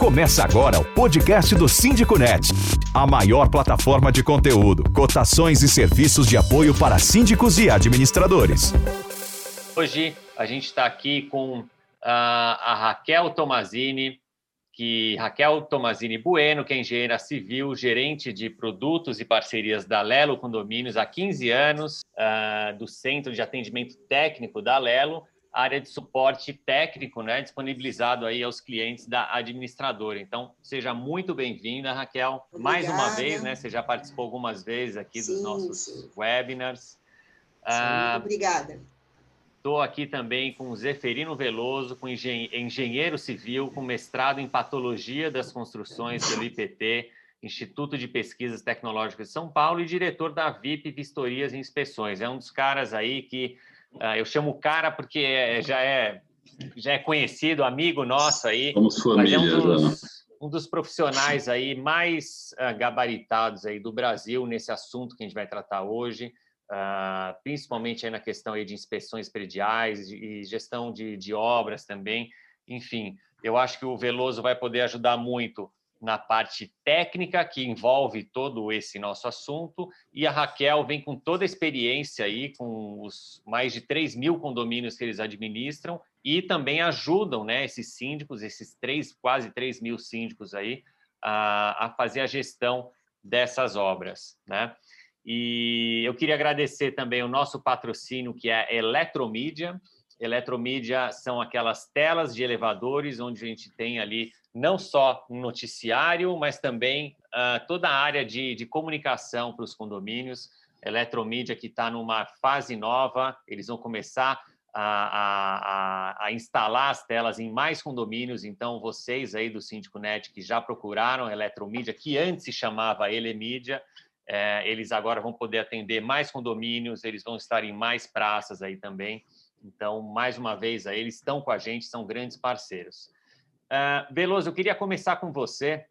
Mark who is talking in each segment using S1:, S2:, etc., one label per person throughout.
S1: Começa agora o podcast do Síndico Net, a maior plataforma de conteúdo, cotações e serviços de apoio para síndicos e administradores.
S2: Hoje a gente está aqui com a, a Raquel Tomazini, que Raquel Tomazini Bueno, que é engenheira civil, gerente de produtos e parcerias da Lelo Condomínios há 15 anos, uh, do Centro de Atendimento Técnico da Lelo, área de suporte técnico, né, disponibilizado aí aos clientes da administradora. Então, seja muito bem-vinda, Raquel. Obrigada. Mais uma vez, né, você já participou algumas vezes aqui sim, dos nossos sim. webinars. Sim,
S3: ah, obrigada.
S2: Estou aqui também com o Zeferino Veloso, com engenheiro civil, com mestrado em patologia das construções pelo IPT, Instituto de Pesquisas Tecnológicas de São Paulo, e diretor da VIP Vistorias e Inspeções. É um dos caras aí que eu chamo o cara porque é, já é já é conhecido, amigo nosso aí.
S4: Somos família,
S2: é um dos, um dos, profissionais aí mais uh, gabaritados aí do Brasil nesse assunto que a gente vai tratar hoje, uh, principalmente aí na questão aí de inspeções prediais e gestão de, de obras também. Enfim, eu acho que o Veloso vai poder ajudar muito na parte técnica que envolve todo esse nosso assunto e a Raquel vem com toda a experiência aí com os mais de 3 mil condomínios que eles administram e também ajudam né, esses síndicos, esses três, quase 3 mil síndicos aí a, a fazer a gestão dessas obras, né? E eu queria agradecer também o nosso patrocínio, que é a Eletromídia. Eletromídia são aquelas telas de elevadores onde a gente tem ali não só um noticiário, mas também uh, toda a área de, de comunicação para os condomínios. Eletromídia que está numa fase nova, eles vão começar a, a, a, instalar as telas em mais condomínios. Então, vocês aí do Síndico Net que já procuraram a Eletromídia, que antes se chamava Elemídia, é, eles agora vão poder atender mais condomínios, eles vão estar em mais praças aí também. Então, mais uma vez, aí, eles estão com a gente, são grandes parceiros. Uh, Veloso, eu queria começar com você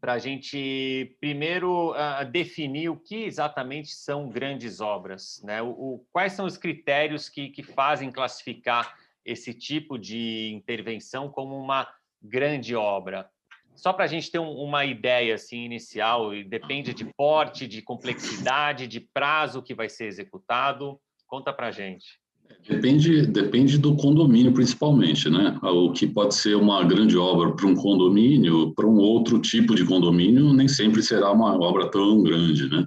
S2: para a gente primeiro uh, definir o que exatamente são grandes obras, né? O, o, quais são os critérios que, que fazem classificar esse tipo de intervenção como uma grande obra? Só para a gente ter um, uma ideia assim inicial, depende de porte, de complexidade, de prazo que vai ser executado. Conta para a gente.
S4: Depende, depende do condomínio, principalmente, né? O que pode ser uma grande obra para um condomínio, para um outro tipo de condomínio, nem sempre será uma obra tão grande, né?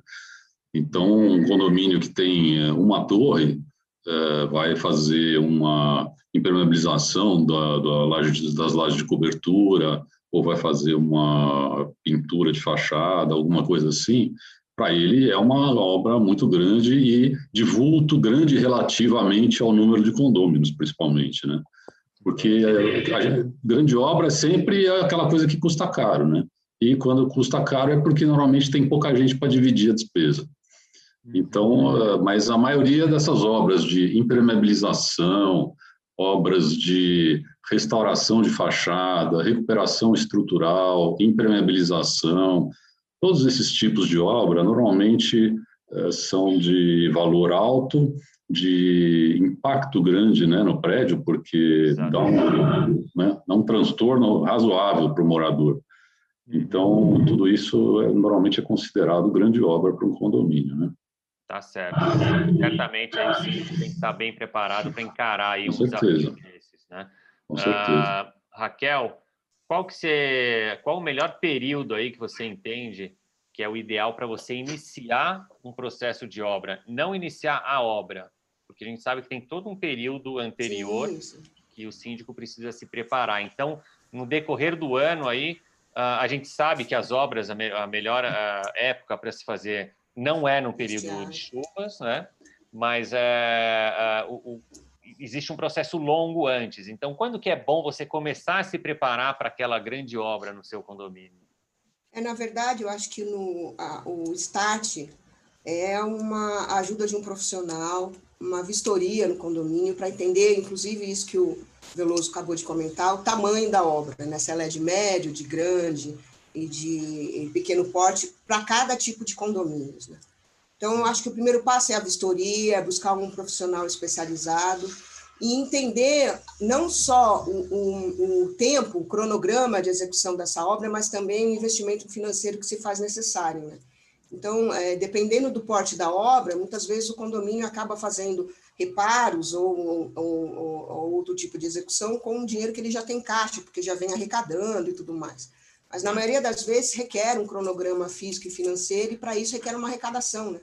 S4: Então, um condomínio que tem eh, uma torre é, vai fazer uma impermeabilização da, da laje, das lajes de cobertura, ou vai fazer uma pintura de fachada, alguma coisa assim, para ele é uma obra muito grande e de vulto grande relativamente ao número de condôminos, principalmente, né? Porque a grande obra é sempre aquela coisa que custa caro, né? E quando custa caro é porque normalmente tem pouca gente para dividir a despesa. Então, mas a maioria dessas obras de impermeabilização, obras de restauração de fachada, recuperação estrutural, impermeabilização, Todos esses tipos de obra normalmente eh, são de valor alto, de impacto grande né, no prédio, porque dá um, né, dá um transtorno razoável para o morador. Então, tudo isso é, normalmente é considerado grande obra para um condomínio. Né?
S2: Tá certo. Certamente aí sim tem que estar bem preparado para encarar aí um desafio desses. Né?
S4: Com certeza. Uh,
S2: Raquel, qual que você, qual o melhor período aí que você entende que é o ideal para você iniciar um processo de obra, não iniciar a obra, porque a gente sabe que tem todo um período anterior Sim, que o síndico precisa se preparar. Então, no decorrer do ano aí, a gente sabe que as obras, a melhor época para se fazer não é no período de chuvas, né? Mas é, o, o, existe um processo longo antes. Então, quando que é bom você começar a se preparar para aquela grande obra no seu condomínio?
S3: É, na verdade, eu acho que no, a, o START é uma ajuda de um profissional, uma vistoria no condomínio, para entender, inclusive, isso que o Veloso acabou de comentar, o tamanho da obra, né? se ela é de médio, de grande e de pequeno porte, para cada tipo de condomínios. Né? Então, acho que o primeiro passo é a vistoria, buscar um profissional especializado e entender não só o, o, o, tempo, o cronograma de execução dessa obra, mas também o investimento financeiro que se faz necessário. Né? Então, é, dependendo do porte da obra, muitas vezes o condomínio acaba fazendo reparos ou, ou, ou, ou outro tipo de execução com o dinheiro que ele já tem em caixa, porque já vem arrecadando e tudo mais. Mas, na maioria das vezes, requer um cronograma físico e financeiro, e para isso requer uma arrecadação. Né?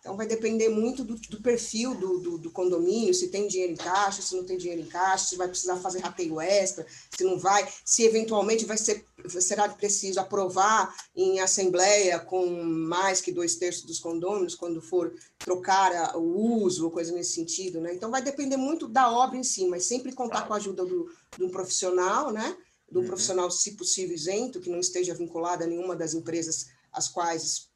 S3: Então, vai depender muito do, do perfil do, do, do, condomínio, se tem dinheiro em caixa, se não tem dinheiro em caixa, se vai precisar fazer rateio extra, se não vai, se eventualmente vai ser, será preciso aprovar em assembleia com mais que dois terços dos condôminos, quando for trocar o uso ou coisa nesse sentido. Né? Então, vai depender muito da obra em si, mas sempre contar com a ajuda do, de um profissional, né? de um uhum. profissional, se possível, isento, que não esteja vinculado a nenhuma das empresas às quais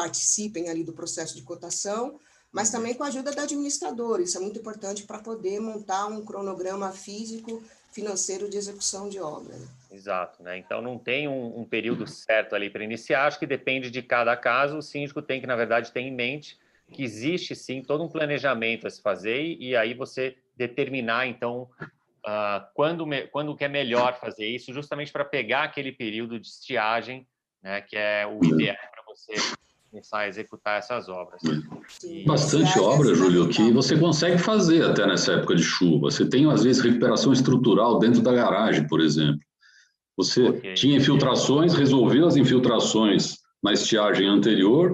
S3: participem ali do processo de cotação, mas uhum. também com a ajuda da administradora. Isso é muito importante para poder montar um cronograma físico, financeiro de execução de obra. Né?
S2: Exato, né? Então não tem um, um período certo ali para iniciar. Acho que depende de cada caso. O síndico tem que, na verdade, ter em mente que existe sim todo um planejamento a se fazer e, e aí você determinar então uh, quando quando que é melhor fazer isso, justamente para pegar aquele período de estiagem, né? Que é o ideal para você começar a executar essas obras.
S4: Bastante obra, Júlio, que você consegue fazer até nessa época de chuva. Você tem, às vezes, recuperação estrutural dentro da garagem, por exemplo. Você okay. tinha infiltrações, resolveu as infiltrações na estiagem anterior,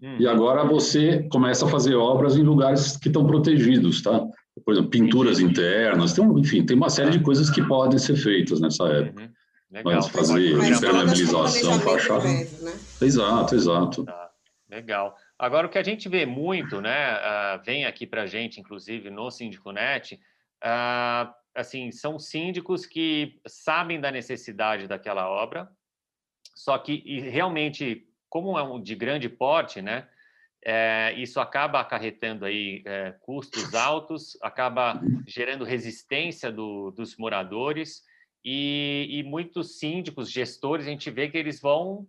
S4: hum. e agora você começa a fazer obras em lugares que estão protegidos, tá? Por exemplo, pinturas internas, tem, enfim, tem uma série de coisas que podem ser feitas nessa época. Uhum. Legal. Mas fazer impermeabilização, fachada. Né? Exato, exato. Tá.
S2: Legal. Agora, o que a gente vê muito, né, uh, vem aqui para a gente, inclusive no SíndicoNet, uh, assim, são síndicos que sabem da necessidade daquela obra, só que realmente, como é um de grande porte, né, é, isso acaba acarretando aí é, custos altos, acaba gerando resistência do, dos moradores e, e muitos síndicos, gestores, a gente vê que eles vão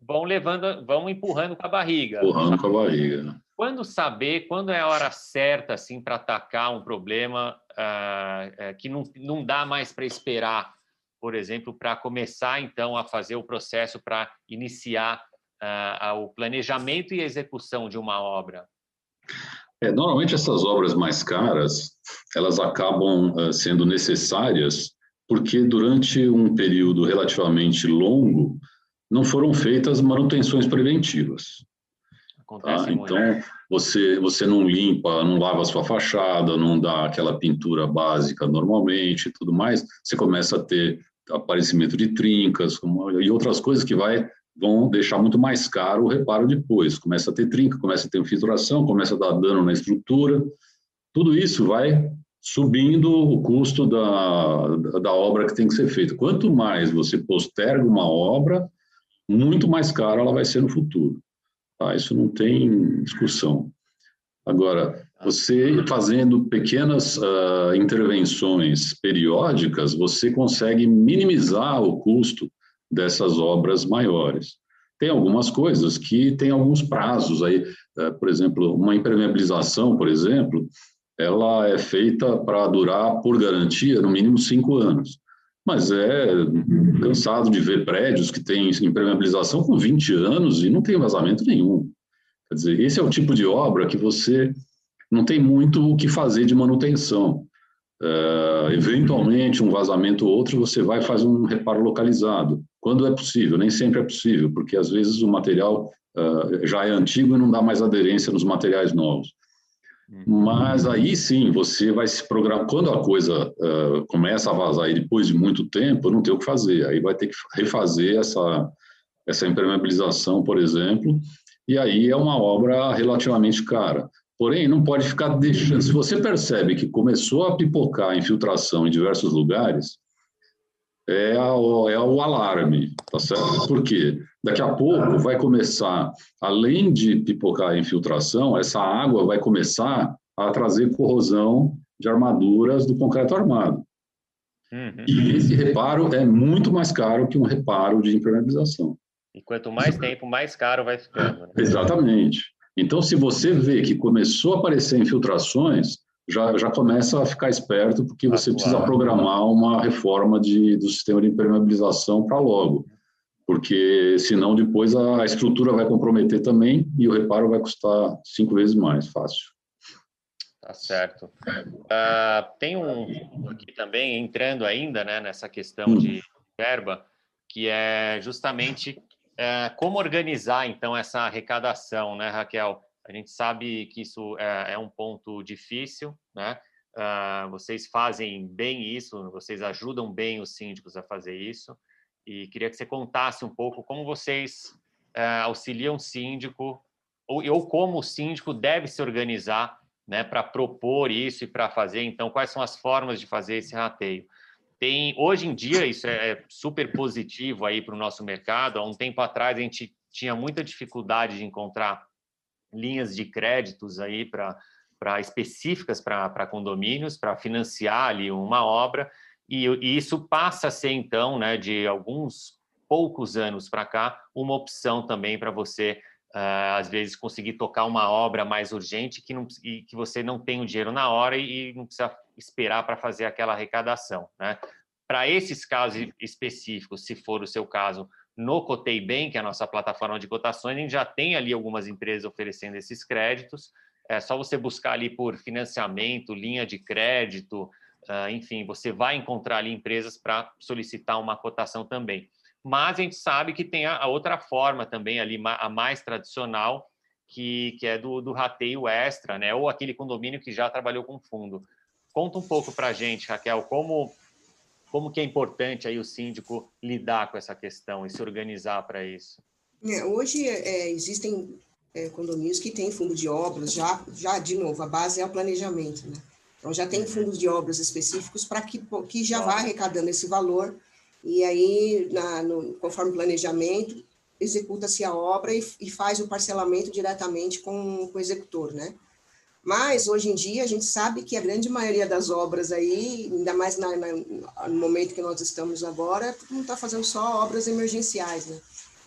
S2: vão levando, vão empurrando com a barriga.
S4: Empurrando com a barriga.
S2: Quando saber, quando é a hora certa assim para atacar um problema uh, uh, que não, não dá mais para esperar, por exemplo, para começar então a fazer o processo para iniciar uh, o planejamento e a execução de uma obra?
S4: É, normalmente essas obras mais caras elas acabam sendo necessárias porque durante um período relativamente longo não foram feitas manutenções preventivas. Tá? Então, você, você não limpa, não lava a sua fachada, não dá aquela pintura básica normalmente e tudo mais, você começa a ter aparecimento de trincas como, e outras coisas que vai vão deixar muito mais caro o reparo depois. Começa a ter trinca, começa a ter infiltração, começa a dar dano na estrutura. Tudo isso vai subindo o custo da, da obra que tem que ser feita. Quanto mais você posterga uma obra, muito mais cara ela vai ser no futuro. Tá? Isso não tem discussão. Agora, você fazendo pequenas uh, intervenções periódicas, você consegue minimizar o custo dessas obras maiores. Tem algumas coisas que têm alguns prazos aí, uh, por exemplo, uma impermeabilização, por exemplo, ela é feita para durar, por garantia, no mínimo cinco anos mas é cansado de ver prédios que têm impermeabilização com 20 anos e não tem vazamento nenhum. Quer dizer, esse é o tipo de obra que você não tem muito o que fazer de manutenção. Uh, eventualmente, um vazamento ou outro, você vai fazer um reparo localizado, quando é possível, nem sempre é possível, porque às vezes o material uh, já é antigo e não dá mais aderência nos materiais novos. Mas aí sim, você vai se programar. Quando a coisa uh, começa a vazar e depois de muito tempo, não tem o que fazer. Aí vai ter que refazer essa, essa impermeabilização, por exemplo, e aí é uma obra relativamente cara. Porém, não pode ficar deixando. Se você percebe que começou a pipocar a infiltração em diversos lugares, é, a, é o alarme, tá certo? Por quê? Daqui a pouco vai começar, além de pipocar a infiltração, essa água vai começar a trazer corrosão de armaduras do concreto armado. Uhum. E esse reparo é muito mais caro que um reparo de impermeabilização.
S2: E quanto mais tempo, mais caro vai ficando. Né?
S4: Exatamente. Então, se você vê que começou a aparecer infiltrações, já, já começa a ficar esperto, porque você precisa programar uma reforma de, do sistema de impermeabilização para logo, porque senão depois a estrutura vai comprometer também e o reparo vai custar cinco vezes mais fácil.
S2: Tá certo. Uh, tem um aqui também, entrando ainda né, nessa questão hum. de verba, que é justamente uh, como organizar, então, essa arrecadação, né, Raquel? A gente sabe que isso é, é um ponto difícil, né? Uh, vocês fazem bem isso, vocês ajudam bem os síndicos a fazer isso. E queria que você contasse um pouco como vocês uh, auxiliam o síndico ou, ou como o síndico deve se organizar né, para propor isso e para fazer. Então, quais são as formas de fazer esse rateio? Tem hoje em dia isso é, é super positivo aí para o nosso mercado. Há um tempo atrás a gente tinha muita dificuldade de encontrar linhas de créditos aí para para específicas para condomínios, para financiar ali uma obra, e, e, isso passa a ser, então, né, de alguns poucos anos para cá, uma opção também para você, uh, às vezes, conseguir tocar uma obra mais urgente que, não, e que você não tem o dinheiro na hora e, e não precisa esperar para fazer aquela arrecadação. Né? Para esses casos específicos, se for o seu caso, no Cotei Bem, que é a nossa plataforma de cotações, a gente já tem ali algumas empresas oferecendo esses créditos. É só você buscar ali por financiamento, linha de crédito, uh, enfim, você vai encontrar ali empresas para solicitar uma cotação também. Mas a gente sabe que tem a, a outra forma também ali, a mais tradicional, que, que é do, do rateio extra, né? Ou aquele condomínio que já trabalhou com fundo. Conta um pouco para a gente, Raquel, como como que é importante aí o síndico lidar com essa questão e se organizar para isso?
S3: É, hoje é, existem é, condomínios que têm fundo de obras, já, já de novo, a base é o planejamento, né? Então já tem uhum. fundos de obras específicos para que, que já vá arrecadando esse valor e aí, na, no, conforme o planejamento, executa-se a obra e, e, faz o parcelamento diretamente com, com o executor, né? Mas, hoje em dia, a gente sabe que a grande maioria das obras aí, ainda mais na, na, no momento que nós estamos agora, mundo está fazendo só obras emergenciais, né?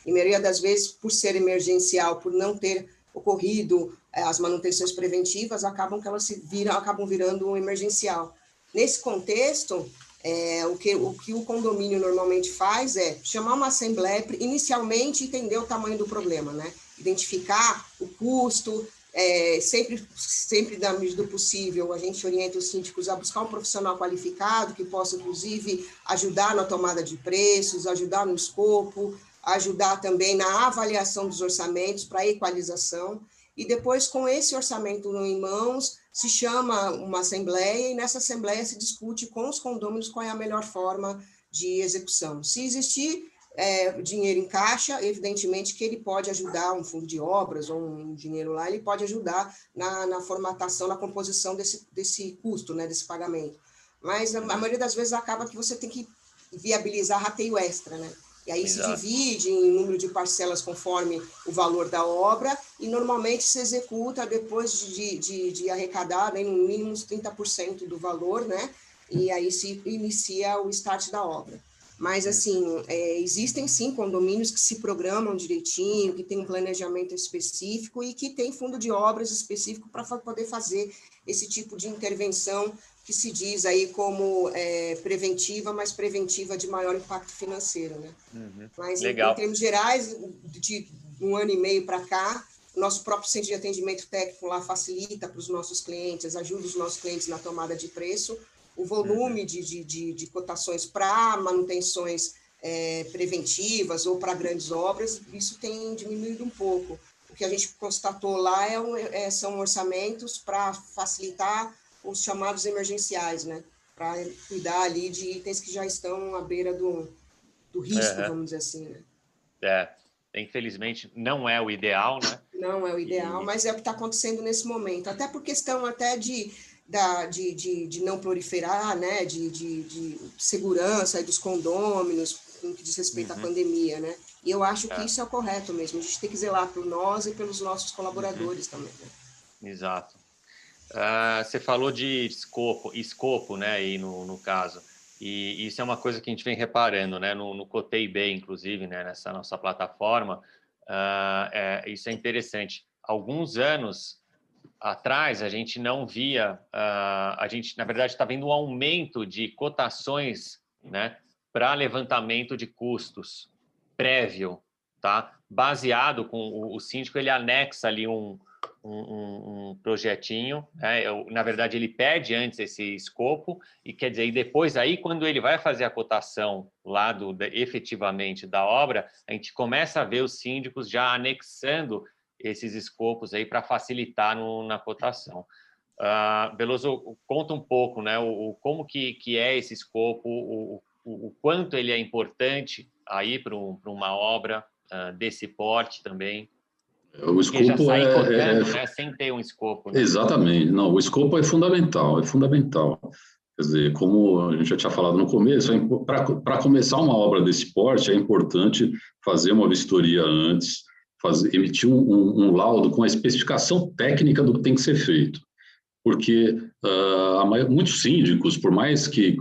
S3: E a maioria das vezes, por ser emergencial, por não ter ocorrido é, as manutenções preventivas, acabam que elas se viram, acabam virando um emergencial. Nesse contexto, é, o, que, o que o condomínio normalmente faz é chamar uma assembleia, inicialmente entender o tamanho do problema, né? Identificar o custo, é, sempre, sempre da medida do possível, a gente orienta os síndicos a buscar um profissional qualificado que possa, inclusive, ajudar na tomada de preços, ajudar no escopo, ajudar também na avaliação dos orçamentos para equalização. E depois, com esse orçamento em mãos, se chama uma assembleia e nessa assembleia se discute com os condôminos qual é a melhor forma de execução. Se existir é, dinheiro em caixa, evidentemente que ele pode ajudar um fundo de obras ou um dinheiro lá, ele pode ajudar na, na formatação, na composição desse, desse custo, né, desse pagamento. Mas a, maioria das vezes acaba que você tem que viabilizar rateio extra, né? E aí Exato. se divide em número de parcelas conforme o valor da obra e normalmente se executa depois de, de, de arrecadar né, no mínimo uns 30% do valor, né? E aí se inicia o start da obra. Mas, assim, é, existem sim condomínios que se programam direitinho, que têm um planejamento específico e que tem fundo de obras específico para poder fazer esse tipo de intervenção que se diz aí como é, preventiva, mas preventiva de maior impacto financeiro, né? Uhum. Mas, Legal. Em, em termos gerais, de um ano e meio para cá, o nosso próprio centro de atendimento técnico lá facilita para os nossos clientes, ajuda os nossos clientes na tomada de preço, o volume de, de, de, de cotações para manutenções é, preventivas ou para grandes obras, isso tem diminuído um pouco. O que a gente constatou lá é, é são orçamentos para facilitar os chamados emergenciais, né? Para cuidar ali de itens que já estão à beira do, do risco, uhum. vamos dizer assim, né?
S2: É, infelizmente não é o ideal, né?
S3: Não é o ideal, e... mas é o que está acontecendo nesse momento. Até por questão até de da, de, de, de não proliferar, né, de, de, de segurança dos condôminos, no que diz respeito uhum. à pandemia, né? E eu acho que é. isso é o correto mesmo. A gente tem que zelar por nós e pelos nossos colaboradores uhum. também. Né?
S2: Exato. Uh, você falou de escopo, escopo, né, aí no, no caso. E isso é uma coisa que a gente vem reparando, né, no, no Cotei B, inclusive, né, nessa nossa plataforma. Uh, é, isso é interessante. Alguns anos atrás a gente não via, uh, a gente na verdade está vendo um aumento de cotações, né, para levantamento de custos prévio, tá? Baseado com o, o síndico ele anexa ali um, um, um projetinho, né? Eu, na verdade ele pede antes esse escopo e quer dizer, e depois aí quando ele vai fazer a cotação lá do efetivamente da obra, a gente começa a ver os síndicos já anexando esses escopos aí para facilitar no, na cotação. Uh, Beloso, conta um pouco, né, o, como que, que é esse escopo, o, o, o quanto ele é importante aí para um, uma obra uh, desse porte também.
S4: O escopo é, cortando, é,
S2: né, sem ter um escopo.
S4: Né? Exatamente. Não, o escopo é fundamental, é fundamental. Quer dizer, como a gente já tinha falado no começo, é para começar uma obra desse porte é importante fazer uma vistoria antes, fazer, emitir um, um, um, laudo com a especificação técnica do que tem que ser feito. Porque uh, muitos síndicos, por mais que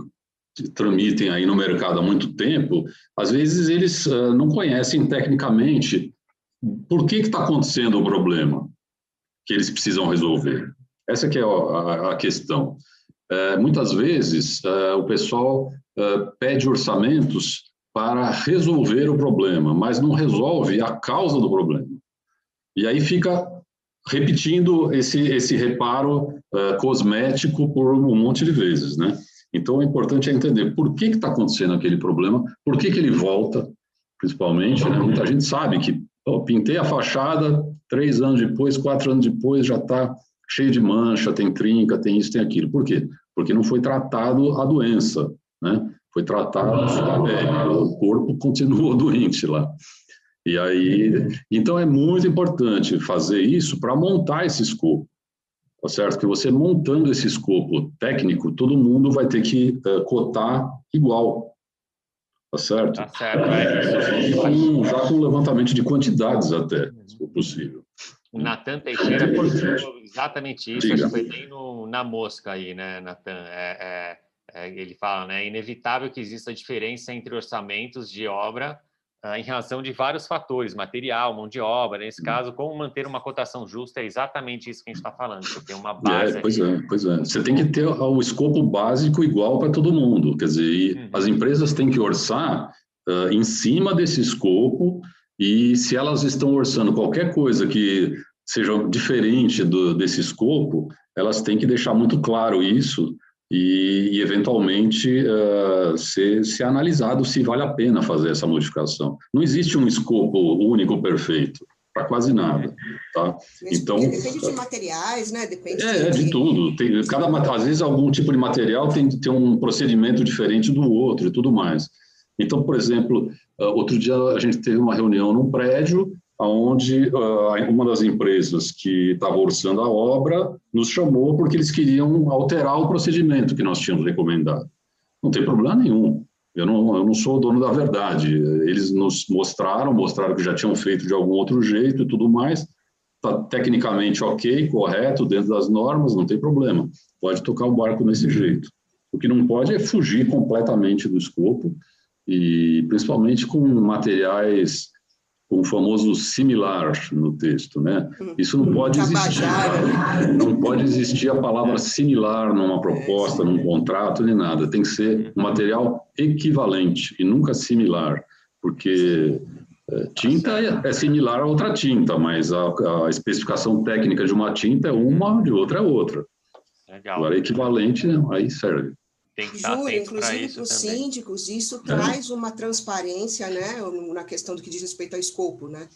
S4: tramitem aí no mercado há muito tempo, às vezes eles uh, não conhecem tecnicamente por que está acontecendo o problema que eles precisam resolver. Essa que é a, a questão. Uh, muitas vezes uh, o pessoal pede orçamentos para resolver o problema, mas não resolve a causa do problema. E aí fica repetindo esse, esse reparo uh, cosmético por um monte de vezes, né? Então, o importante é entender por que está acontecendo aquele problema, por que, que ele volta, principalmente, né? Muita gente sabe que oh, pintei a fachada, três anos depois, quatro anos depois, já está cheio de mancha, tem trinca, tem isso, tem aquilo. Por quê? Porque não foi tratado a doença, né? Foi tratado, é, o corpo continuou doente lá. E aí, então é muito importante fazer isso para montar esse escopo, tá certo? Que você montando esse escopo técnico, todo mundo vai ter que uh, cotar igual, tá certo?
S2: Tá certo, é.
S4: Com, já com levantamento de quantidades até, se for possível.
S2: O Natan Teixeira postou exatamente isso, acho que foi bem no, na mosca aí, né, Natan? É, é é, ele fala, né, é inevitável que exista diferença entre orçamentos de obra uh, em razão de vários fatores, material, mão de obra. Nesse hum. caso, como manter uma cotação justa é exatamente isso que a gente está falando. Você tem uma base.
S4: É, pois é, pois é. Você tem que ter o escopo básico igual para todo mundo. Quer dizer, uhum. as empresas têm que orçar uh, em cima desse escopo e se elas estão orçando qualquer coisa que seja diferente do, desse escopo, elas têm que deixar muito claro isso e, e eventualmente, uh, ser, ser analisado se vale a pena fazer essa modificação. Não existe um escopo único perfeito para quase nada, tá?
S3: Então depende de materiais, né? Depende
S4: é, de, de tudo. Tem, cada às vezes algum tipo de material tem que ter um procedimento diferente do outro e tudo mais. Então, por exemplo, outro dia a gente teve uma reunião num prédio onde uh, uma das empresas que estava orçando a obra nos chamou porque eles queriam alterar o procedimento que nós tínhamos recomendado. Não tem problema nenhum. Eu não, eu não sou o dono da verdade. Eles nos mostraram, mostraram que já tinham feito de algum outro jeito e tudo mais. Está tecnicamente ok, correto, dentro das normas, não tem problema. Pode tocar o barco desse jeito. O que não pode é fugir completamente do escopo e principalmente com materiais o famoso similar no texto, né? Isso não pode existir. Não pode existir a palavra similar numa proposta, num contrato, nem nada. Tem que ser um material equivalente e nunca similar, porque é, tinta é, similar a outra tinta, mas a, a, especificação técnica de uma tinta é uma, de outra é outra. Legal. Agora, equivalente, aí serve
S3: tem que estar Júlio, inclusive para os síndicos, isso é. traz uma transparência né, na questão do que diz respeito ao escopo. Né?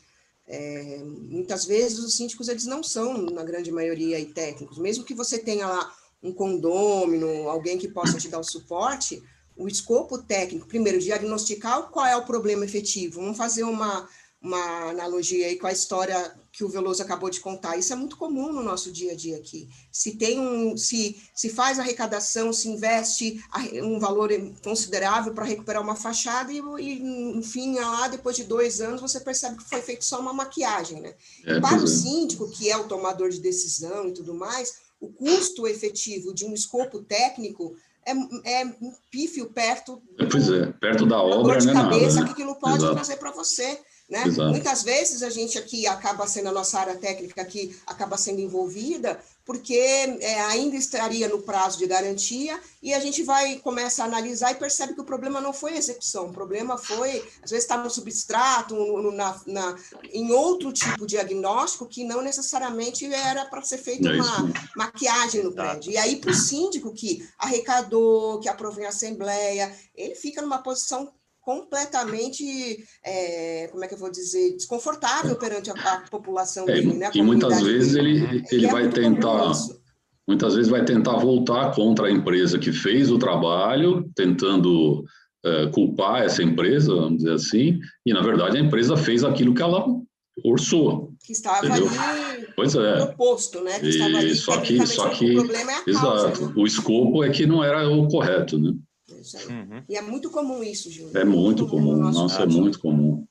S3: É, muitas vezes os síndicos eles não são, na grande maioria, aí, técnicos. Mesmo que você tenha lá um condômino, alguém que possa te dar o suporte, o escopo técnico, primeiro, diagnosticar qual é o problema efetivo. Vamos fazer uma, uma analogia aí com a história que o Veloso acabou de contar. Isso é muito comum no nosso dia a dia aqui. Se tem um, se, se faz arrecadação, se investe um valor considerável para recuperar uma fachada e, e, enfim, lá depois de dois anos você percebe que foi feito só uma maquiagem, né? É, para o é. síndico, que é o tomador de decisão e tudo mais, o custo efetivo de um escopo técnico é, é pífio perto
S4: do, pois é, perto da obra,
S3: de
S4: né,
S3: cabeça nada, né? que aquilo pode Exato. trazer para você Né? Muitas vezes a gente aqui acaba sendo a nossa área técnica aqui acaba sendo envolvida porque é, ainda estaria no prazo de garantia e a gente vai começa a analisar e percebe que o problema não foi a execução, o problema foi às vezes está no substrato, no, na, na, em outro tipo de diagnóstico que não necessariamente era para ser feita é uma maquiagem no prédio. E aí para o síndico que arrecadou, que aprovou em assembleia, ele fica numa posição completamente, é, como é que eu vou dizer, desconfortável perante a, a população
S4: é,
S3: dele, né?
S4: E muitas vezes ele, ele é vai tentar, muitas vezes vai tentar voltar contra a empresa que fez o trabalho, tentando é, culpar essa empresa, vamos dizer assim, e na verdade a empresa fez aquilo que ela orçou.
S3: Que estava entendeu? ali
S4: pois é.
S3: proposto, né? Que
S4: estava ali, só que, só que, o problema é a causa, exato, né? o escopo é que não era o correto, né?
S3: Uhum. E é muito comum isso, Júlio.
S4: É muito comum, no nossa, é muito comum.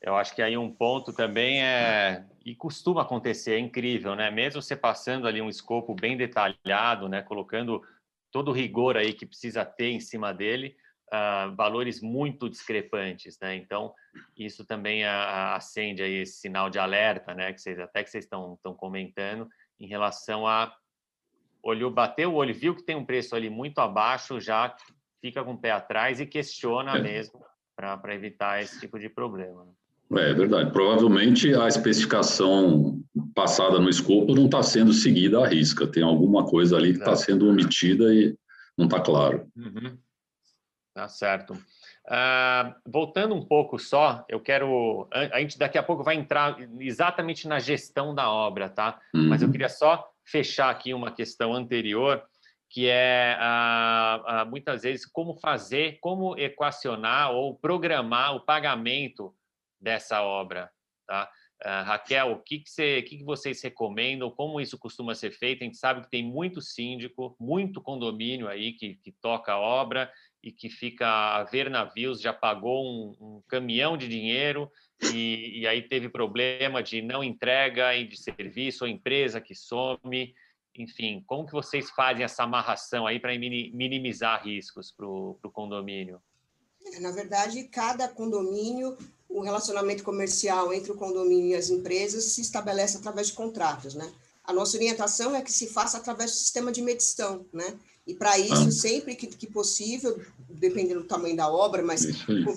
S2: Eu acho que aí um ponto também é, e costuma acontecer, é incrível, né? Mesmo você passando ali um escopo bem detalhado, né? Colocando todo o rigor aí que precisa ter em cima dele, uh, valores muito discrepantes, né? Então, isso também uh, acende aí esse sinal de alerta, né? Que vocês, até que vocês estão, estão comentando em relação a olhou, bateu o olho, viu que tem um preço ali muito abaixo, já fica com o pé atrás e questiona é. mesmo para evitar esse tipo de problema.
S4: Né? É verdade. Provavelmente a especificação passada no escopo não está sendo seguida à risca. Tem alguma coisa ali que está sendo omitida e não está claro.
S2: Uhum. Tá certo. Uh, voltando um pouco só, eu quero. A gente daqui a pouco vai entrar exatamente na gestão da obra, tá? Uhum. Mas eu uhum. queria só fechar aqui uma questão anterior que é ah, ah, muitas vezes como fazer, como equacionar ou programar o pagamento dessa obra. Tá? Ah, Raquel, o que, que, você, que, que vocês recomendam? Como isso costuma ser feito? A gente sabe que tem muito síndico, muito condomínio aí que, que toca a obra e que fica a ver navios, já pagou um, um caminhão de dinheiro e, e aí teve problema de não entrega de serviço, ou empresa que some enfim, como que vocês fazem essa amarração aí para minimizar riscos para o condomínio?
S3: É, na verdade, cada condomínio, o relacionamento comercial entre o condomínio e as empresas se estabelece através de contratos, né? A nossa orientação é que se faça através do sistema de medição, né? E para isso, ah. sempre que, que, possível, dependendo do tamanho da obra, mas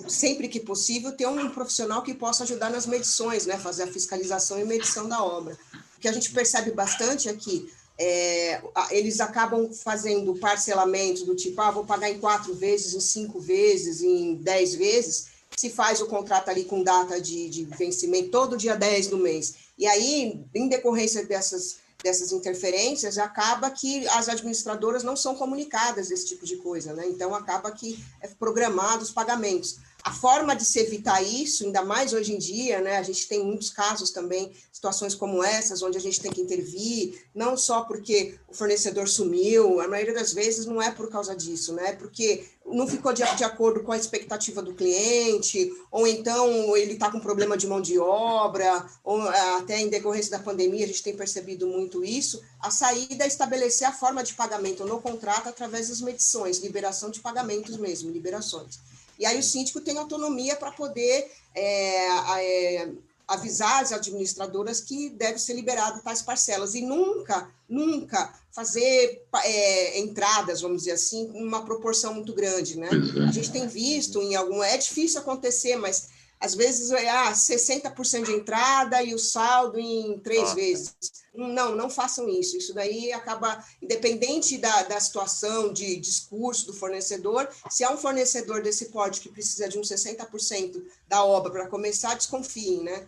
S3: sempre que possível, ter um profissional que possa ajudar nas medições, né? Fazer a fiscalização e medição da obra. O que a gente percebe bastante é que é, eles acabam fazendo parcelamentos do tipo, ah, vou pagar em quatro vezes, em cinco vezes, em dez vezes, se faz o contrato ali com data de, de vencimento todo dia 10 do mês. E aí, em decorrência dessas, dessas interferências, acaba que as administradoras não são comunicadas desse tipo de coisa, né? Então, acaba que é programado os pagamentos. A forma de se evitar isso, ainda mais hoje em dia, né, a gente tem muitos casos também, situações como essas, onde a gente tem que intervir, não só porque o fornecedor sumiu, a maioria das vezes não é por causa disso, né, é porque não ficou de, de acordo com a expectativa do cliente, ou então ele está com problema de mão de obra, ou até em decorrência da pandemia, a gente tem percebido muito isso. A saída é estabelecer a forma de pagamento no contrato através das medições, liberação de pagamentos mesmo, liberações. E aí o síndico tem autonomia para poder é, é, avisar as administradoras que deve ser liberado tais parcelas. E nunca, nunca fazer é, entradas, vamos dizer assim, uma proporção muito grande, né? A gente tem visto em algum, é difícil acontecer, mas às vezes é ah, 60% de entrada e o saldo em três ah. vezes. Não, não façam isso. Isso daí acaba, independente da, da situação de discurso do fornecedor, se há um fornecedor desse porte que precisa de uns 60% da obra para começar, desconfiem, né?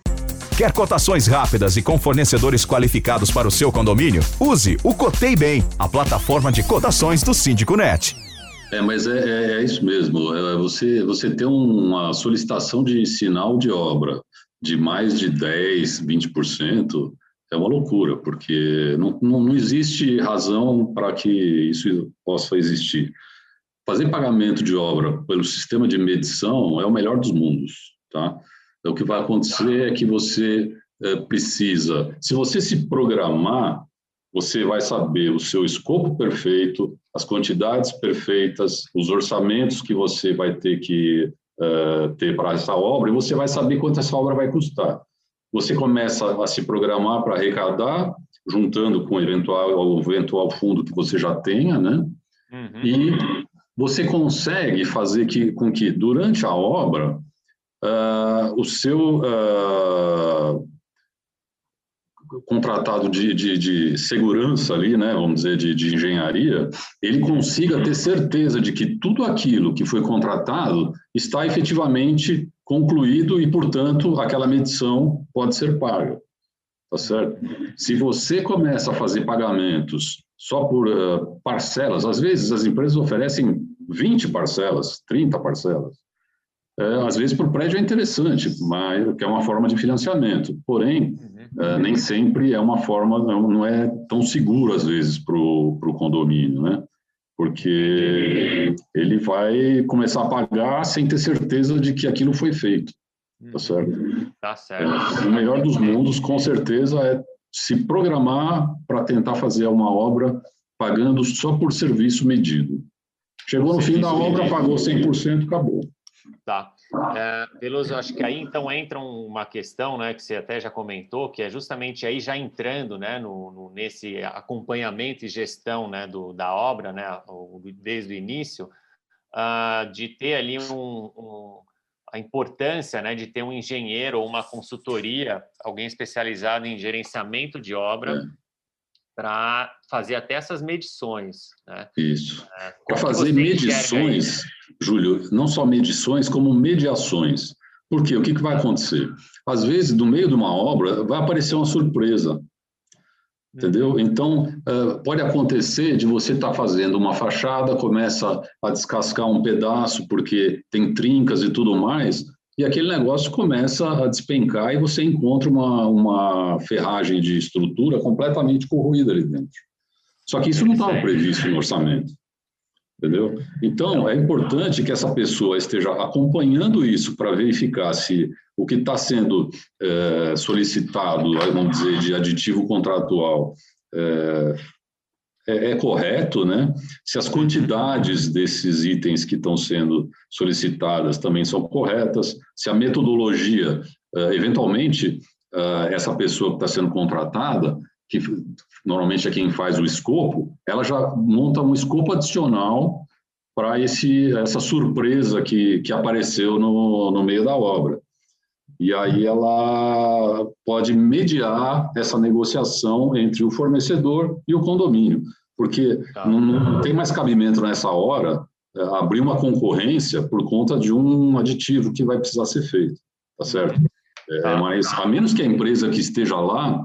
S1: Quer cotações rápidas e com fornecedores qualificados para o seu condomínio? Use o Cotei Bem, a plataforma de cotações do Síndico Net.
S4: É, mas é, é, é isso mesmo. É, você, você tem uma solicitação de sinal de obra de mais de 10, 20%, é uma loucura, porque não, não, não existe razão para que isso possa existir. Fazer pagamento de obra pelo sistema de medição é o melhor dos mundos, tá? Então, o que vai acontecer é que você é, precisa, se você se programar, você vai saber o seu escopo perfeito, as quantidades perfeitas, os orçamentos que você vai ter que uh, ter para essa obra e você vai saber quanto essa obra vai custar. Você começa a se programar para arrecadar, juntando com o eventual, o eventual fundo que você já tenha, né? Uhum. E você consegue fazer que, com que, durante a obra, uh, o seu uh, contratado de, de, de, segurança ali, né, vamos dizer, de, de engenharia, ele consiga ter certeza de que tudo aquilo que foi contratado está efetivamente concluído e, portanto, aquela medição pode ser paga. Tá certo? Se você começa a fazer pagamentos só por uh, parcelas, às vezes as empresas oferecem 20 parcelas, 30 parcelas. É, às vezes, o prédio é interessante, mas que é uma forma de financiamento. Porém, é, nem sempre é uma forma, não, não é tão seguro, às vezes, para o condomínio, né? Porque ele vai começar a pagar sem ter certeza de que aquilo foi feito. Tá uhum. certo?
S2: Tá certo.
S4: É, o melhor dos mundos, com certeza, é se programar para tentar fazer uma obra pagando só por serviço medido. Chegou no fim da obra, pagou 100%, acabou.
S2: Tá. É, Veloso, acho que aí então entra uma questão, né, que você até já comentou, que é justamente aí já entrando, né, no, no nesse acompanhamento e gestão, né, do, da obra, né, desde o início, uh, de ter ali um, um, a importância, né, de ter um engenheiro ou uma consultoria, alguém especializado em gerenciamento de obra, é para fazer até essas medições. Né?
S4: Isso. É, para fazer medições, Júlio, não só medições, como mediações. Por quê? O que, que vai acontecer? Às vezes, no meio de uma obra, vai aparecer uma surpresa. Entendeu? Uhum. Então, pode acontecer de você estar tá fazendo uma fachada, começa a descascar um pedaço porque tem trincas e tudo mais, e aquele negócio começa a despencar e você encontra uma, uma ferragem de estrutura completamente corroída ali dentro. Só que isso não estava previsto no orçamento. Entendeu? Então, é importante que essa pessoa esteja acompanhando isso para verificar se o que está sendo é, solicitado, vamos dizer, de aditivo contratual é, é, é, correto, né? Se as quantidades desses itens que estão sendo solicitadas também são corretas, se a metodologia, uh, eventualmente, uh, essa pessoa que está sendo contratada, que normalmente é quem faz o escopo, ela já monta um escopo adicional para esse essa surpresa que, que apareceu no, no meio da obra. E aí ela pode mediar essa negociação entre o fornecedor e o condomínio, porque tá. não, não, tem mais cabimento nessa hora é, abrir uma concorrência por conta de um aditivo que vai precisar ser feito, tá certo? É, mas a menos que a empresa que esteja lá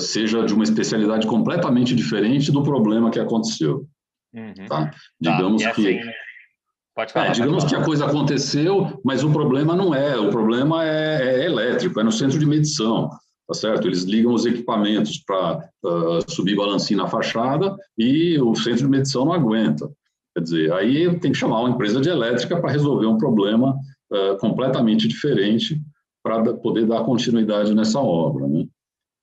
S4: seja de uma especialidade completamente diferente do problema que aconteceu, uhum. tá? tá. Digamos tá. que assim Pode falar. É, digamos que a coisa aconteceu, mas o problema não é. O problema é, é elétrico, é no centro de medição, tá certo? Eles ligam os equipamentos para uh, subir balancinho na fachada e o centro de medição não aguenta. Quer dizer, aí tem que chamar uma empresa de elétrica para resolver um problema uh, completamente diferente para poder dar continuidade nessa obra, né?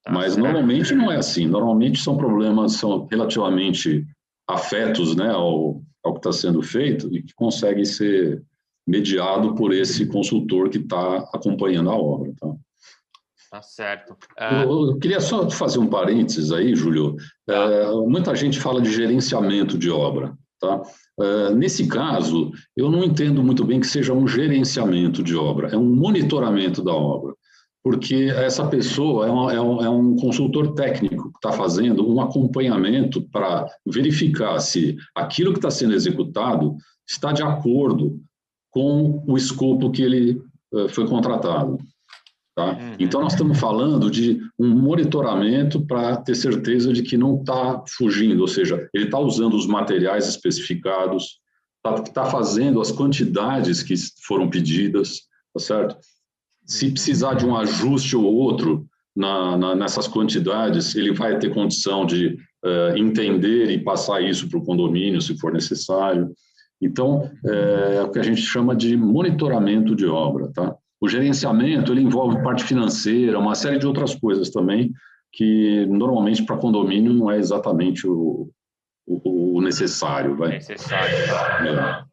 S4: Tá mas normalmente não é assim. Normalmente são problemas são relativamente afetos, né, ao ao que está sendo feito e que consegue ser mediado por esse consultor que está acompanhando a obra. Tá?
S2: Tá certo.
S4: Eu, eu, queria só fazer um parênteses aí, Júlio. Tá. É, muita gente fala de gerenciamento de obra. Tá? É, nesse caso, eu não entendo muito bem que seja um gerenciamento de obra, é um monitoramento da obra porque essa pessoa é, uma, é, um, é um, consultor técnico que está fazendo um acompanhamento para verificar se aquilo que está sendo executado está de acordo com o escopo que ele uh, foi contratado. Tá? Uhum. Então, nós estamos falando de um monitoramento para ter certeza de que não está fugindo, ou seja, ele está usando os materiais especificados, está tá fazendo as quantidades que foram pedidas, tá certo? Se precisar de um ajuste ou outro na, na, nessas quantidades, ele vai ter condição de uh, entender e passar isso para o condomínio, se for necessário. Então, é, é o que a gente chama de monitoramento de obra. Tá? O gerenciamento ele envolve parte financeira, uma série de outras coisas também, que normalmente para condomínio não é exatamente o, o, o necessário. Vai.
S2: Necessário. Tá? É.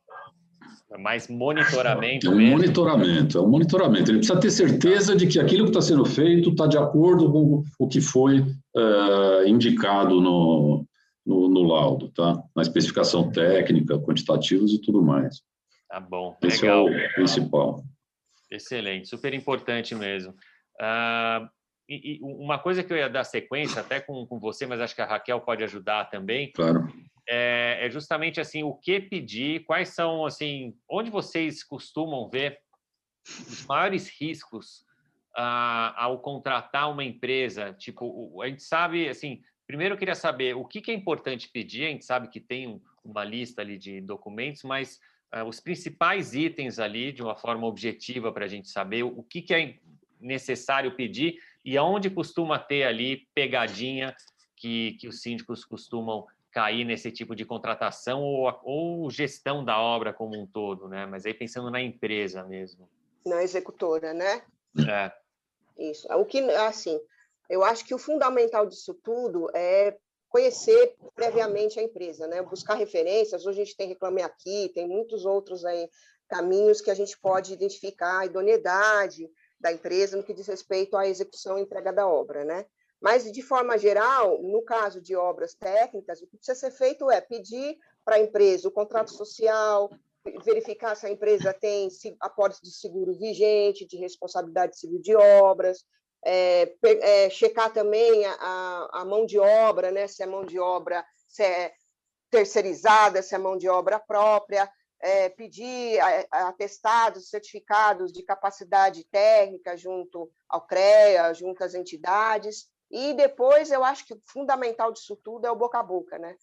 S2: É mais monitoramento.
S4: É um mesmo. monitoramento, é um monitoramento. Ele precisa ter certeza de que aquilo que está sendo feito está de acordo com o que foi uh, indicado no, no, no, laudo, tá? Na especificação técnica, quantitativos e tudo mais.
S2: Tá bom,
S4: Esse
S2: legal.
S4: é o principal.
S2: Excelente, super importante mesmo. Uh, e, e, uma coisa que eu ia dar sequência, até com, com você, mas acho que a Raquel pode ajudar também.
S4: Claro
S2: é, é justamente assim o que pedir, quais são assim, onde vocês costumam ver os maiores riscos ah, ao contratar uma empresa? Tipo, a gente sabe assim, primeiro eu queria saber o que, que é importante pedir. A gente sabe que tem um, uma lista ali de documentos, mas ah, os principais itens ali, de uma forma objetiva para a gente saber o que, que é necessário pedir e aonde costuma ter ali pegadinha que, que os síndicos costumam cair nesse tipo de contratação ou, ou gestão da obra como um todo, né? Mas aí pensando na empresa mesmo.
S3: Na executora, né?
S2: É.
S3: Isso. O que, assim, eu acho que o fundamental disso tudo é conhecer previamente a empresa, né? Buscar referências. Hoje a gente tem Reclame Aqui, tem muitos outros aí caminhos que a gente pode identificar a idoneidade da empresa no que diz respeito à execução e entrega da obra, né? Mas, de forma geral, no caso de obras técnicas, o que precisa ser feito é pedir para a empresa o contrato social, verificar se a empresa tem aporte de seguro vigente, de responsabilidade civil de obras, é, é, checar também a, a, mão de obra, né, se é mão de obra se é terceirizada, se é mão de obra própria, é, pedir atestados, certificados de capacidade técnica junto ao CREA, junto às entidades, e depois eu acho que o fundamental disso tudo é o boca a boca, né?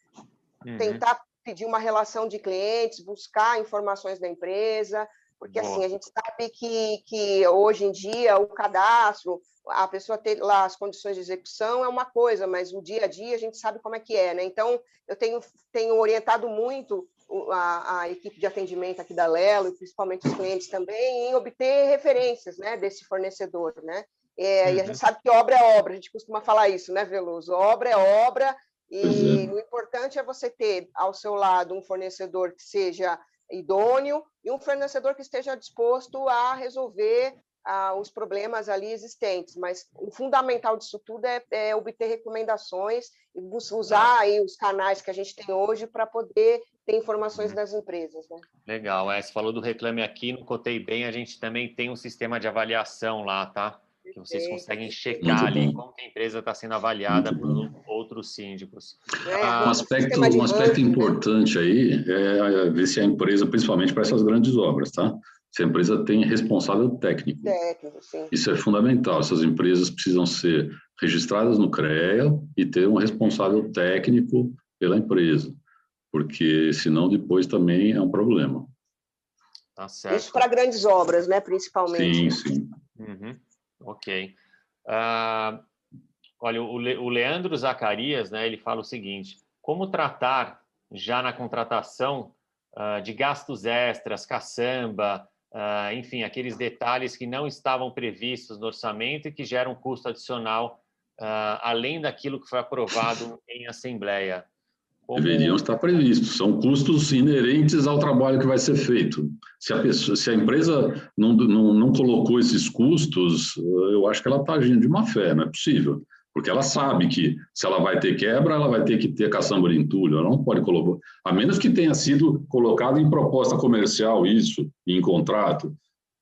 S3: Uhum. Tentar pedir uma relação de clientes, buscar informações da empresa, porque Boa. assim a gente sabe que, que hoje em dia o cadastro, a pessoa ter lá as condições de execução é uma coisa, mas o dia a dia a gente sabe como é que é, né? Então eu tenho, tenho orientado muito a, a, equipe de atendimento aqui da Lelo e principalmente os clientes também em obter referências, né, desse fornecedor, né? É, uhum. E a gente uhum. sabe que obra é obra, a gente costuma falar isso, né, Veloso? Obra é obra, e uhum. o importante é você ter ao seu lado um fornecedor que seja idôneo e um fornecedor que esteja disposto a resolver ah, os problemas ali existentes. Mas o fundamental disso tudo é, é obter recomendações e usar aí os canais que a gente tem hoje para poder ter informações uhum. das empresas. Né?
S2: Legal, é, você falou do Reclame Aqui, no Cotei Bem, a gente também tem um sistema de avaliação lá, tá? Que vocês conseguem checar ali como a empresa está sendo avaliada por outros síndicos.
S4: É, ah, um aspecto, um aspecto né? importante aí é ver se a empresa, principalmente para essas grandes obras, tá? Se a empresa tem responsável técnico.
S3: Técnico.
S4: Isso é fundamental. Essas empresas precisam ser registradas no CREA e ter um responsável técnico pela empresa, porque senão depois também é um problema.
S2: Tá certo.
S3: Isso para grandes obras, né, principalmente.
S4: Sim, sim.
S2: Uhum. Ok. Uh, olha, o, Le, o Leandro Zacarias, né, ele fala o seguinte: como tratar já na contratação uh, de gastos extras, caçamba, uh, enfim, aqueles detalhes que não estavam previstos no orçamento e que geram custo adicional além daquilo que foi aprovado em assembleia?
S4: Como... Deveriam estar previstos. São custos inerentes ao trabalho que vai ser feito. Se a, pessoa, se a empresa não, não, não colocou esses custos, eu acho que ela está agindo de má fé, não é possível. Porque ela sabe que se ela vai ter quebra, ela vai ter que ter caçamba de entulho, ela não pode colocar. A menos que tenha sido colocado em proposta comercial isso, em contrato,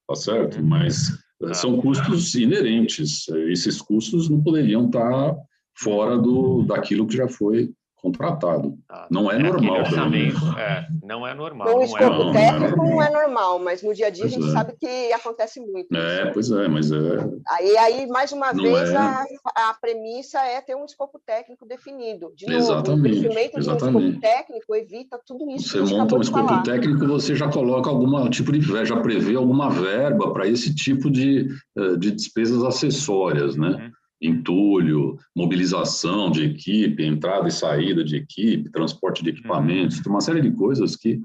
S4: tá certo? Mas eh, são custos inerentes. Esses custos não poderiam estar fora do, daquilo que já foi contratado. Ah, não é, é normal.
S2: É, não é normal.
S3: No escopo é, técnico não é normal, mas no dia a dia pois a gente é. sabe que acontece muito.
S4: É, pois é, mas é.
S3: Aí, aí mais uma vez, é. a, a premissa é ter um escopo técnico definido. De novo,
S4: exatamente,
S3: o exatamente. de um escopo técnico evita tudo isso.
S4: Você monta um escopo falar. técnico, você já coloca algum tipo de já prevê alguma verba para esse tipo de, eh, de despesas acessórias, né? Uhum entulho, mobilização de equipe, entrada e saída de equipe, transporte de equipamentos, tem uma série de coisas que,